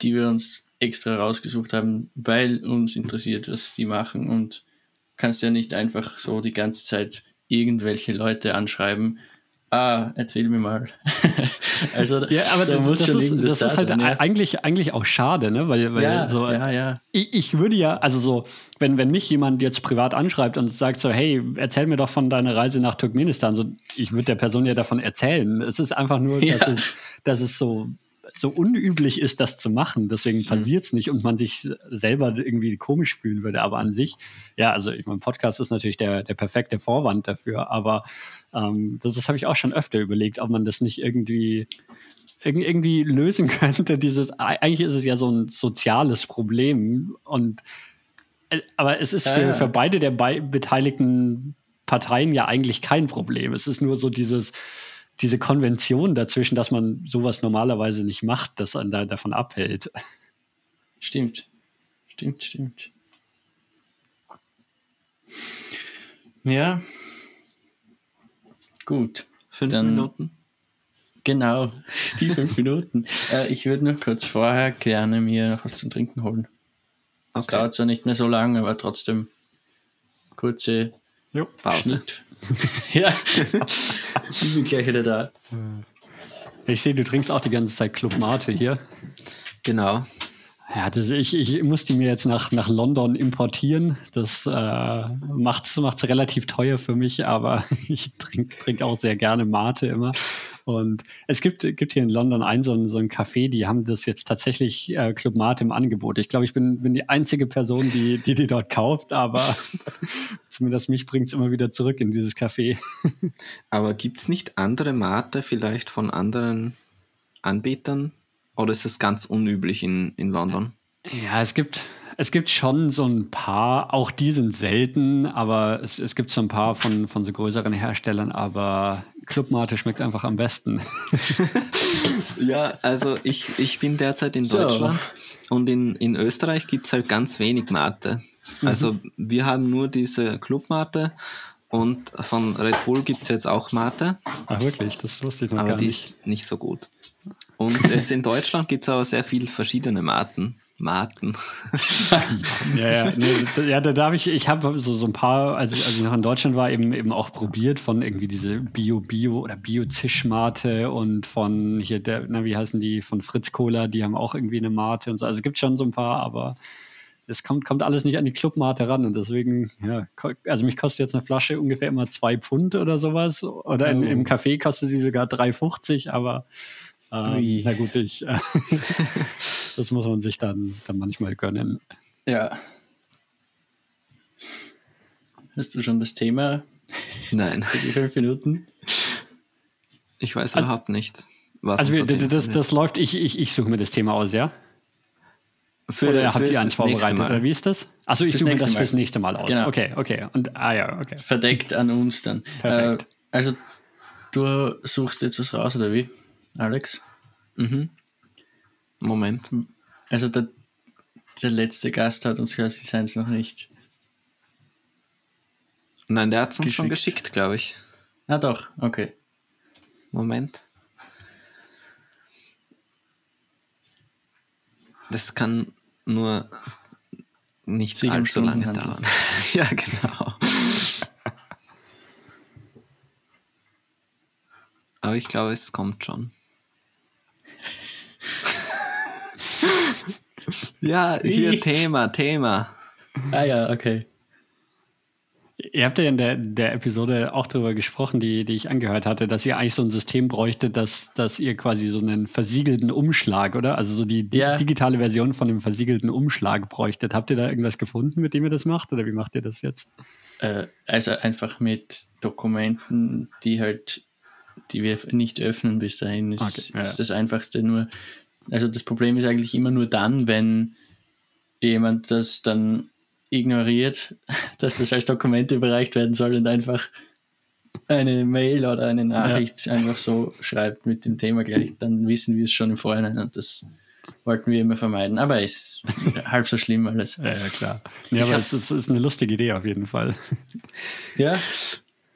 die wir uns extra rausgesucht haben, weil uns interessiert, was die machen und kannst ja nicht einfach so die ganze Zeit irgendwelche Leute anschreiben. Ah, erzähl mir mal. also Ja, aber da das, ist, das ist da halt sein, ja. eigentlich, eigentlich auch schade, ne? Weil, weil ja, so, ja. Ich, ich würde ja, also so, wenn, wenn mich jemand jetzt privat anschreibt und sagt so, hey, erzähl mir doch von deiner Reise nach Turkmenistan, so, ich würde der Person ja davon erzählen. Es ist einfach nur, dass, es, dass es so, so unüblich ist, das zu machen. Deswegen Mhm. passiert es nicht und man sich selber irgendwie komisch fühlen würde. Aber an sich, ja, also ich mein Podcast ist natürlich der, der perfekte Vorwand dafür, aber ähm, das, das habe ich auch schon öfter überlegt, ob man das nicht irgendwie irg- irgendwie lösen könnte. Dieses, eigentlich ist es ja so ein soziales Problem und äh, aber es ist für, ja. für beide der bei beteiligten Parteien ja eigentlich kein Problem. Es ist nur so dieses, diese Konvention dazwischen, dass man sowas normalerweise nicht macht, das einen da davon abhält. Stimmt. Stimmt, stimmt. Ja. Gut. fünf Dann- Minuten. Genau, die fünf Minuten. Äh, ich würde noch kurz vorher gerne mir noch was zum Trinken holen. Es Okay. dauert zwar nicht mehr so lange, aber trotzdem kurze Jo. Pause. Schnitt. ja, ich bin gleich wieder da. Ich sehe, du trinkst auch die ganze Zeit Club Mate hier. Genau. Ja, das, ich, ich muss die mir jetzt nach, nach London importieren. Das äh, macht es relativ teuer für mich, aber ich trinke trink auch sehr gerne Mate immer. Und es gibt, gibt hier in London ein so ein, so ein Café, die haben das jetzt tatsächlich äh, Club Mate im Angebot. Ich glaube, ich bin, bin die einzige Person, die, die die dort kauft, aber zumindest mich bringt es immer wieder zurück in dieses Café. Aber gibt es nicht andere Mate vielleicht von anderen Anbietern? Oder ist es ganz unüblich in, in London? Ja, es gibt, es gibt schon so ein paar, auch die sind selten, aber es, es gibt so ein paar von, von so größeren Herstellern, aber Clubmate schmeckt einfach am besten. Ja, also ich, ich bin derzeit in So. Deutschland und in, in Österreich gibt es halt ganz wenig Mate. Also wir haben nur diese Clubmate und von Red Bull gibt es jetzt auch Mate, Ach wirklich, das wusste ich noch aber gar die nicht. ist nicht so gut. Und jetzt in Deutschland gibt es aber sehr viele verschiedene Maten. Maten. Ja, ja, nee, da- ja, da darf ich, ich habe so, so ein paar, als ich, als ich noch in Deutschland war, eben, eben auch probiert von irgendwie diese Bio-Bio oder Bio-Zischmate und von hier, der, na, wie heißen die, von Fritz Cola, die haben auch irgendwie eine Mate und so. Also es gibt schon so ein paar, aber das kommt, kommt alles nicht an die Clubmate ran und deswegen, ja, also mich kostet jetzt eine Flasche ungefähr immer zwei Pfund oder sowas. Oder in, im oh. Café kostet sie sogar 3,50, aber äh, na gut, ich, äh, das muss man sich dann, dann manchmal gönnen. Ja. Hast du schon das Thema? Nein. Für die fünf Minuten? Ich weiß also, überhaupt nicht. Was also wir, das, das läuft, ich, ich, ich suche mir das Thema aus, ja? Für, oder habt ihr eins vorbereitet? Oder wie ist das? Achso, ich suche mir das Mal. fürs nächste Mal aus. Genau. Okay, okay. Und, ah ja, okay. Verdeckt an uns dann. Perfekt. Äh, also, du suchst jetzt was raus, oder wie, Alex? Mhm. Moment. Also, der, der letzte Gast hat uns quasi seins noch nicht. Nein, der hat es uns geschickt. schon geschickt, glaube ich. Ah, doch, okay. Moment. Das kann nur nicht Sicher allzu lange dauern. ja, genau. Aber ich glaube, es kommt schon. ja, hier Thema, Thema. Ah ja, okay. Ihr habt ja in der, der Episode auch darüber gesprochen, die, die ich angehört hatte, dass ihr eigentlich so ein System bräuchtet, dass, dass ihr quasi so einen versiegelten Umschlag, oder? Also so die, die ja. digitale Version von einem versiegelten Umschlag bräuchtet. Habt ihr da irgendwas gefunden, mit dem ihr das macht? Oder wie macht ihr das jetzt? Äh, also einfach mit Dokumenten, die halt, die wir nicht öffnen bis dahin, ist, okay, ja. ist das einfachste. Nur, also das Problem ist eigentlich immer nur dann, wenn jemand das dann ignoriert, dass das als Dokument überreicht werden soll und einfach eine Mail oder eine Nachricht ja. einfach so schreibt mit dem Thema gleich, dann wissen wir es schon im Vorhinein und das wollten wir immer vermeiden. Aber ist halb so schlimm alles. Ja, ja klar. Ja, aber es ist, ist, eine lustige Idee auf jeden Fall. Ja,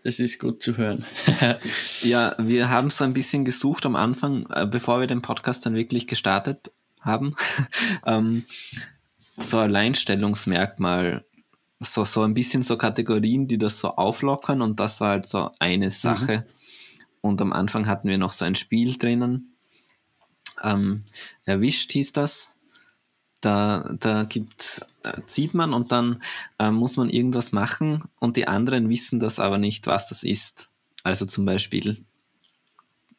das ist gut zu hören. ja, wir haben es ein bisschen gesucht am Anfang, äh, bevor wir den Podcast dann wirklich gestartet haben. ähm, so Alleinstellungsmerkmal, so, so ein bisschen so Kategorien, die das so auflockern und das war halt so eine mhm. Sache. Mhm. Und am Anfang hatten wir noch so ein Spiel drinnen. Ähm, erwischt hieß das. Da, da gibt, äh, zieht man und dann äh, muss man irgendwas machen und die anderen wissen das aber nicht, was das ist. Also zum Beispiel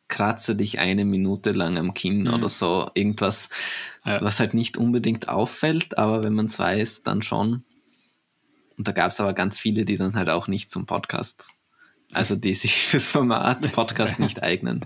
kratze dich eine Minute lang am Kinn mhm. oder so. Irgendwas, ja. was halt nicht unbedingt auffällt, aber wenn man es weiß, dann schon. Und da gab es aber ganz viele, die dann halt auch nicht zum Podcast, also die sich fürs Format Podcast nicht eignen.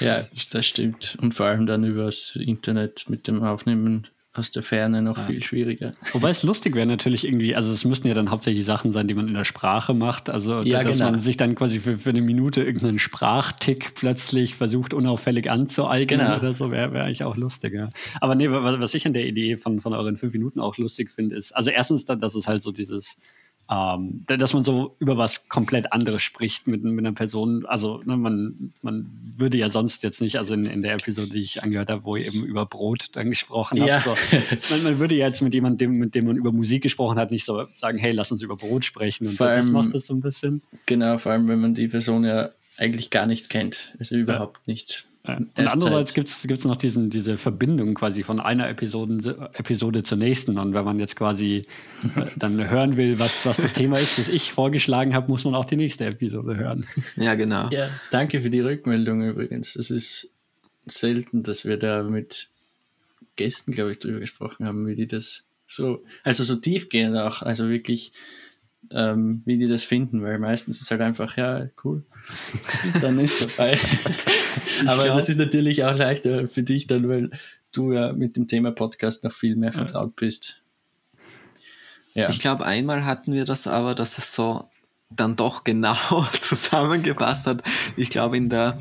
Ja, das stimmt. Und vor allem dann übers Internet mit dem Aufnehmen aus der Ferne noch ja. viel schwieriger. Wobei es lustig wäre natürlich irgendwie, also es müssten ja dann hauptsächlich Sachen sein, die man in der Sprache macht. Also ja, dass genau. man sich dann quasi für, für eine Minute irgendeinen Sprachtick plötzlich versucht, unauffällig anzueignen genau. oder so, wäre wär eigentlich auch lustiger. Aber nee, was ich an der Idee von, von euren fünf Minuten auch lustig finde, ist, also erstens, dass es halt so dieses ähm, dass man so über was komplett anderes spricht mit, mit einer Person. Also ne, man, man würde ja sonst jetzt nicht, also in, in der Episode, die ich angehört habe, wo ihr eben über Brot dann gesprochen habt, ja. so, man, man, würde ja jetzt mit jemandem, mit dem man über Musik gesprochen hat, nicht so sagen, hey, lass uns über Brot sprechen. Und vor das allem, macht das so ein bisschen. Genau, vor allem, wenn man die Person ja eigentlich gar nicht kennt. Also überhaupt ja. nicht. Und andererseits gibt es noch diesen, diese Verbindung quasi von einer Episode, Episode zur nächsten. Und wenn man jetzt quasi äh, dann hören will, was, was das Thema ist, das ich vorgeschlagen habe, muss man auch die nächste Episode hören. Ja, genau. Ja, danke für die Rückmeldung übrigens. Es ist selten, dass wir da mit Gästen, glaube ich, drüber gesprochen haben, wie die das so, also so tiefgehend auch, also wirklich ähm, wie die das finden, weil meistens ist halt einfach, ja, cool, dann ist vorbei. Aber glaub, das ist natürlich auch leichter für dich dann, weil du ja mit dem Thema Podcast noch viel mehr vertraut bist. Ja. Ich glaube, einmal hatten wir das aber, dass es so dann doch genau zusammengepasst hat. Ich glaube, in der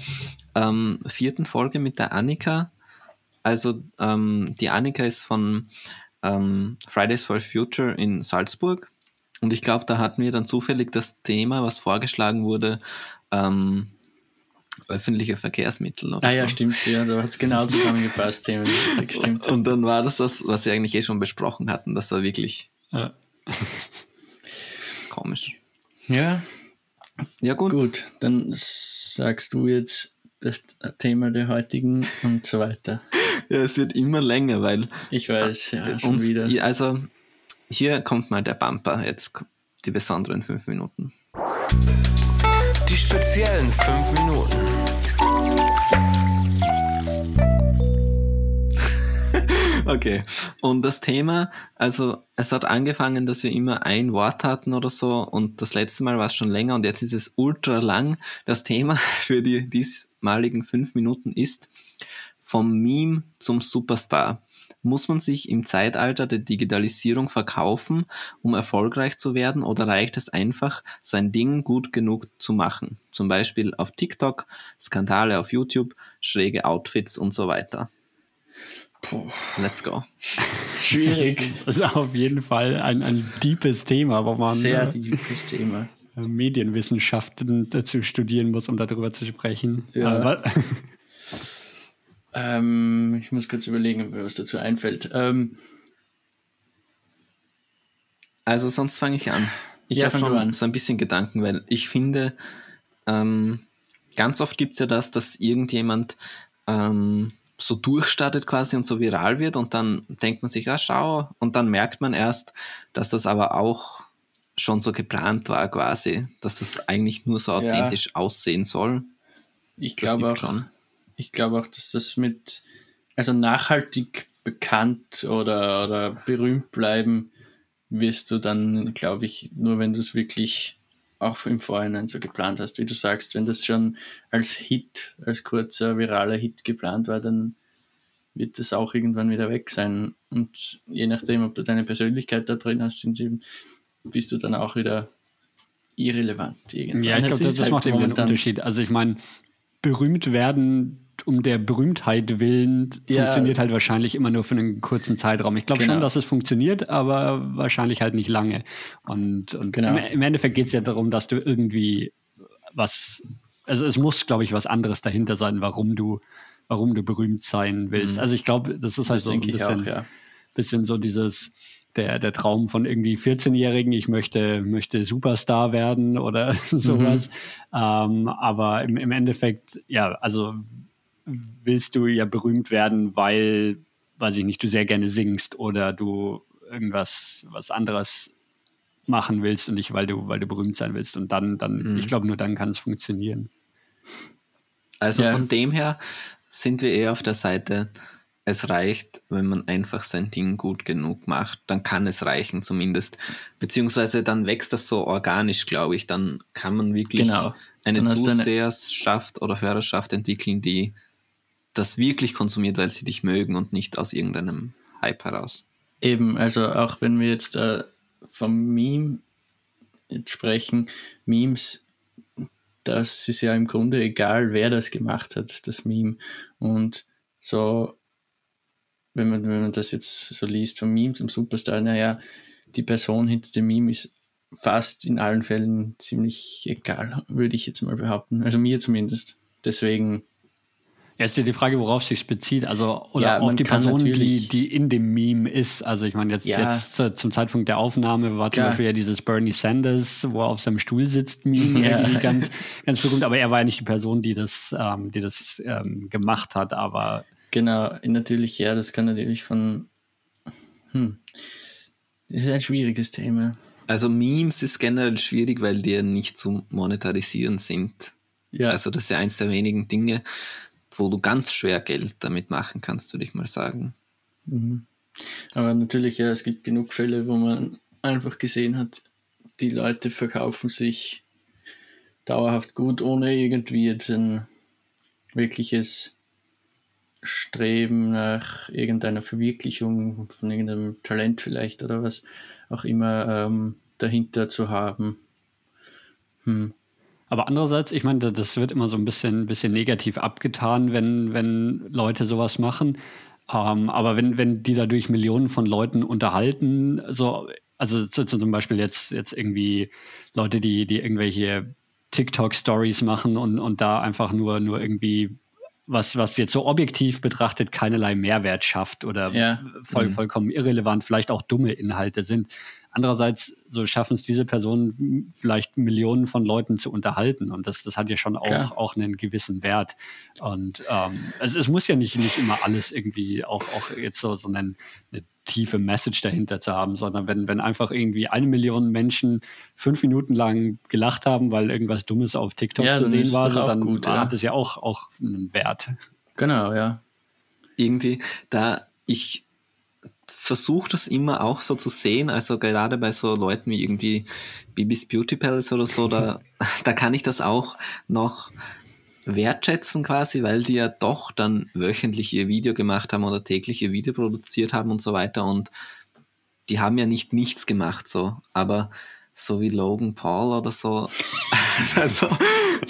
ähm, vierten Folge mit der Annika, also ähm, die Annika ist von ähm, Fridays for Future in Salzburg und ich glaube, da hatten wir dann zufällig das Thema, was vorgeschlagen wurde, ähm, öffentliche Verkehrsmittel. Oder ah ja, so. stimmt, ja, da hat es genau zusammengepasst. stimmt. Und dann war das das, was wir eigentlich eh schon besprochen hatten. Das war wirklich ja. komisch. Ja. Ja, gut. Gut, dann sagst du jetzt das Thema der heutigen und so weiter. Ja, es wird immer länger, weil. Ich weiß, ja, schon uns, wieder. Also, hier kommt mal der Bumper, jetzt die besonderen fünf Minuten. Die speziellen fünf Minuten. Okay, und das Thema, also es hat angefangen, dass wir immer ein Wort hatten oder so und das letzte Mal war es schon länger und jetzt ist es ultra lang. Das Thema für die diesmaligen fünf Minuten ist vom Meme zum Superstar. Muss man sich im Zeitalter der Digitalisierung verkaufen, um erfolgreich zu werden, oder reicht es einfach, sein Ding gut genug zu machen? Zum Beispiel auf TikTok, Skandale auf YouTube, schräge Outfits und so weiter. Puh. Let's go. Schwierig. Das ist auf jeden Fall ein, ein deepes Thema, wo man sehr äh, deepes Thema. Medienwissenschaften dazu studieren muss, um darüber zu sprechen. Ja. Ähm, ich muss kurz überlegen, was dazu einfällt. Ähm, also sonst fange ich an. Ich ja, habe schon an. so ein bisschen Gedanken, weil ich finde, ähm, ganz oft gibt es ja das, dass irgendjemand ähm, so durchstartet quasi und so viral wird und dann denkt man sich, ah, schau, und dann merkt man erst, dass das aber auch schon so geplant war quasi, dass das eigentlich nur so authentisch ja. aussehen soll. Ich glaube auch, schon ich glaube auch, dass das mit, also nachhaltig bekannt oder, oder berühmt bleiben wirst du dann, glaube ich, nur wenn du es wirklich auch im Vorhinein so geplant hast, wie du sagst, wenn das schon als Hit, als kurzer viraler Hit geplant war, dann wird das auch irgendwann wieder weg sein. Und je nachdem, ob du deine Persönlichkeit da drin hast, bist du dann auch wieder irrelevant. Irgendwann. Ja, ich glaube, das, das halt macht eben den Unterschied. Also ich meine, berühmt werden um der Berühmtheit willen ja. funktioniert halt wahrscheinlich immer nur für einen kurzen Zeitraum. Ich glaube genau. schon, dass es funktioniert, aber wahrscheinlich halt nicht lange. Und, und genau. im, Endeffekt geht es ja darum, dass du irgendwie was, also es muss, glaube ich, was anderes dahinter sein, warum du, warum du berühmt sein willst. Mhm. Also ich glaube, das ist halt das so ein bisschen, auch, ja. bisschen so dieses, der, der Traum von irgendwie 14-Jährigen, ich möchte, möchte Superstar werden oder sowas. Mhm. Ähm, aber im, im Endeffekt, ja, also willst du ja berühmt werden, weil, weiß ich nicht, du sehr gerne singst oder du irgendwas was anderes machen willst und nicht, weil du, weil du berühmt sein willst. Und dann, dann, mhm. ich glaube, nur dann kann es funktionieren. Also ja. von dem her sind wir eher auf der Seite, es reicht, wenn man einfach sein Ding gut genug macht, dann kann es reichen zumindest. Beziehungsweise dann wächst das so organisch, glaube ich. Dann kann man wirklich genau. eine Zuseherschaft oder Hörerschaft entwickeln, die das wirklich konsumiert, weil sie dich mögen und nicht aus irgendeinem Hype heraus. Eben, also auch wenn wir jetzt äh, vom Meme jetzt sprechen, Memes, das ist ja im Grunde egal, wer das gemacht hat, das Meme. Und so, wenn man, wenn man das jetzt so liest, vom Meme zum Superstar, naja, die Person hinter dem Meme ist fast in allen Fällen ziemlich egal, würde ich jetzt mal behaupten. Also mir zumindest. Deswegen Jetzt ist die Frage, worauf sich bezieht. Also, oder ja, auf die Person, die, die in dem Meme ist. Also, ich meine, jetzt, ja. jetzt zum Zeitpunkt der Aufnahme war zum Klar. Beispiel ja dieses Bernie Sanders, wo er auf seinem Stuhl sitzt, Meme, ja. ganz, ganz berühmt. Aber er war ja nicht die Person, die das, ähm, die das ähm, gemacht hat. Aber. Genau, natürlich, ja, das kann natürlich von. Hm. Das ist ein schwieriges Thema. Also, Memes ist generell schwierig, weil die ja nicht zu monetarisieren sind. Ja. Also, das ist ja eins der wenigen Dinge wo du ganz schwer Geld damit machen kannst, würde ich mal sagen. Mhm. Aber natürlich, ja, es gibt genug Fälle, wo man einfach gesehen hat, die Leute verkaufen sich dauerhaft gut, ohne irgendwie jetzt ein wirkliches Streben nach irgendeiner Verwirklichung von irgendeinem Talent vielleicht oder was auch immer ähm, dahinter zu haben. Hm. Aber andererseits, ich meine, das wird immer so ein bisschen, bisschen negativ abgetan, wenn, wenn Leute sowas machen. Ähm, aber wenn, wenn die dadurch Millionen von Leuten unterhalten, so, also zum Beispiel jetzt, jetzt irgendwie Leute, die, die irgendwelche TikTok-Stories machen und, und da einfach nur, nur irgendwie was, was jetzt so objektiv betrachtet keinerlei Mehrwert schafft oder ja. voll, mhm. vollkommen irrelevant, vielleicht auch dumme Inhalte sind. Andererseits so schaffen es diese Personen vielleicht Millionen von Leuten zu unterhalten und das, das hat ja schon auch, auch einen gewissen Wert. Und ähm, also es muss ja nicht, nicht immer alles irgendwie auch, auch jetzt so, so einen, eine tiefe Message dahinter zu haben, sondern wenn, wenn einfach irgendwie eine Million Menschen fünf Minuten lang gelacht haben, weil irgendwas Dummes auf TikTok Ja, zu sehen war, so, dann gut, ja. hat es ja auch, auch einen Wert. Genau, ja. irgendwie, da ich versuche das immer auch so zu sehen, also gerade bei so Leuten wie irgendwie Bibis Beauty Palace oder so, da, da kann ich das auch noch wertschätzen quasi, weil die ja doch dann wöchentlich ihr Video gemacht haben oder täglich ihr Video produziert haben und so weiter und die haben ja nicht nichts gemacht so, aber so wie Logan Paul oder so, also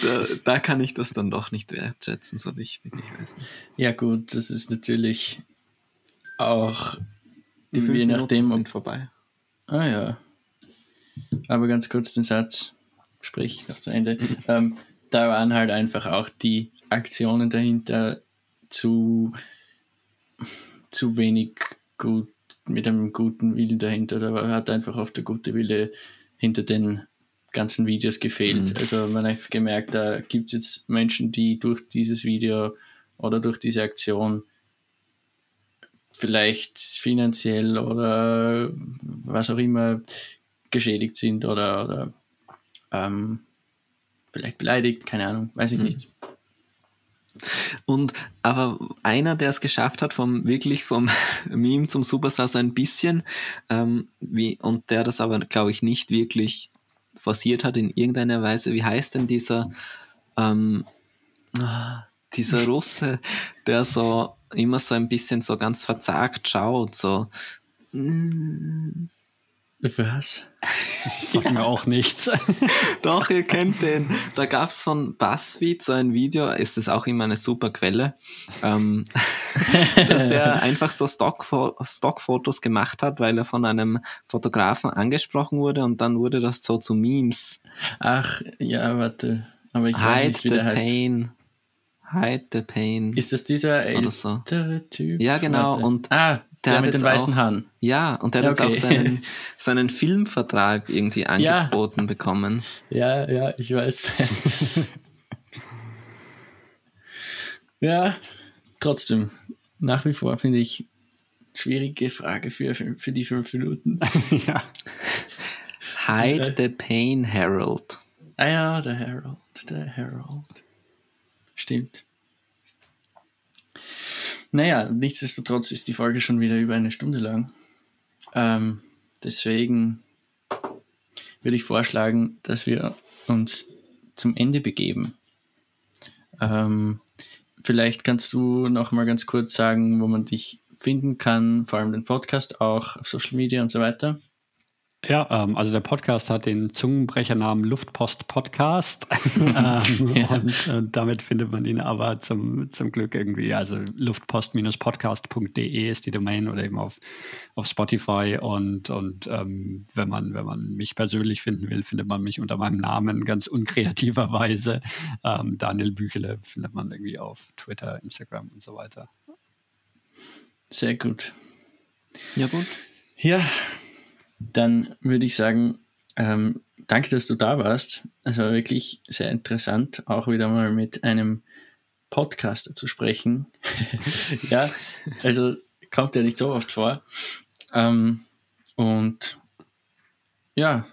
da, da kann ich das dann doch nicht wertschätzen so richtig, ich weiß nicht. Ja, gut, das ist natürlich auch Die fünf je Minuten nachdem, ob sind vorbei. Ah ja. Aber ganz kurz den Satz, sprich noch zu Ende. ähm, da waren halt einfach auch die Aktionen dahinter zu, zu wenig gut, mit einem guten Willen dahinter. Da hat einfach oft der gute Wille hinter den ganzen Videos gefehlt. Also man hat gemerkt, da gibt es jetzt Menschen, die durch dieses Video oder durch diese Aktion vielleicht finanziell oder was auch immer geschädigt sind oder, oder ähm, vielleicht beleidigt, keine Ahnung, weiß ich nicht. Und aber einer, der es geschafft hat, vom wirklich vom Meme zum Superstar so ein bisschen, ähm, wie, und der das aber, glaube ich, nicht wirklich forciert hat in irgendeiner Weise. Wie heißt denn dieser, ähm, ah, dieser Russe, der so immer so ein bisschen so ganz verzagt schaut, so Was? Sagt mir auch nichts. Doch, ihr kennt den. Da gab es von BuzzFeed so ein Video, ist es auch immer eine super Quelle, ähm, dass der einfach so Stockfo Stockfotos gemacht hat, weil er von einem Fotografen angesprochen wurde und dann wurde das so zu Memes. Ach, ja, warte. Aber ich weiß Hide nicht, wie the der heißt. pain. Hide the pain. Ist das dieser Oder so. ältere Typ? Ja, genau, Warte. und ah, der, hat mit den weißen auch- Haaren. Ja, und der hat Ja, jetzt auch okay. seinen, seinen Filmvertrag irgendwie Ja. angeboten bekommen. Ja, ja, ich weiß. ja, trotzdem, nach wie vor finde ich schwierige Frage für, für die fünf Minuten. ja. Hide the pain, Harold. Ah ja, der Harold, der Harold. Stimmt. Naja, nichtsdestotrotz ist die Folge schon wieder über eine Stunde lang. Ähm, deswegen würde ich vorschlagen, dass wir uns zum Ende begeben. Ähm, vielleicht kannst du noch mal ganz kurz sagen, wo man dich finden kann, vor allem den Podcast auch auf Social Media und so weiter. Ja, ähm, also der Podcast hat den Zungenbrechernamen Luftpost Podcast. ähm, und äh, damit findet man ihn aber zum, zum Glück irgendwie, also luftpost-podcast.de ist die Domain oder eben auf, auf Spotify. Und, und ähm, wenn, man, wenn man mich persönlich finden will, findet man mich unter meinem Namen ganz unkreativerweise. Ähm, Daniel Büchele findet man irgendwie auf Twitter, Instagram und so weiter. Sehr gut. Ja, gut. Ja, dann würde ich sagen, ähm, danke, dass du da warst. Es war wirklich sehr interessant, auch wieder mal mit einem Podcaster zu sprechen. ja, also kommt ja nicht so oft vor. Ähm, und ja,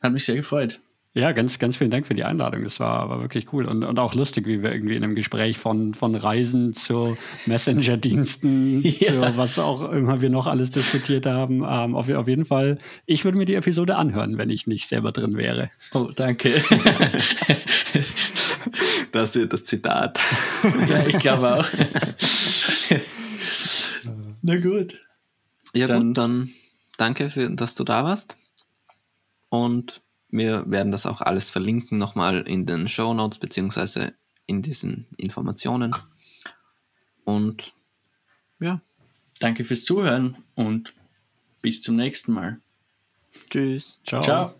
hat mich sehr gefreut. Ja, ganz, ganz vielen Dank für die Einladung. Das war, war wirklich cool und, und auch lustig, wie wir irgendwie in einem Gespräch von, von Reisen zu Messenger-Diensten, Ja. zu was auch immer wir noch alles diskutiert haben. Ähm, auf, auf jeden Fall, ich würde mir die Episode anhören, wenn ich nicht selber drin wäre. Oh, danke. Das wird das Zitat. ja, ich glaube auch. Na gut. Ja Dann- gut, dann danke, für, dass du da warst. Und wir werden das auch alles verlinken nochmal in den Show Notes beziehungsweise in diesen Informationen. Und ja, Danke fürs Zuhören und bis zum nächsten Mal. tschüss. Ciao. Ciao.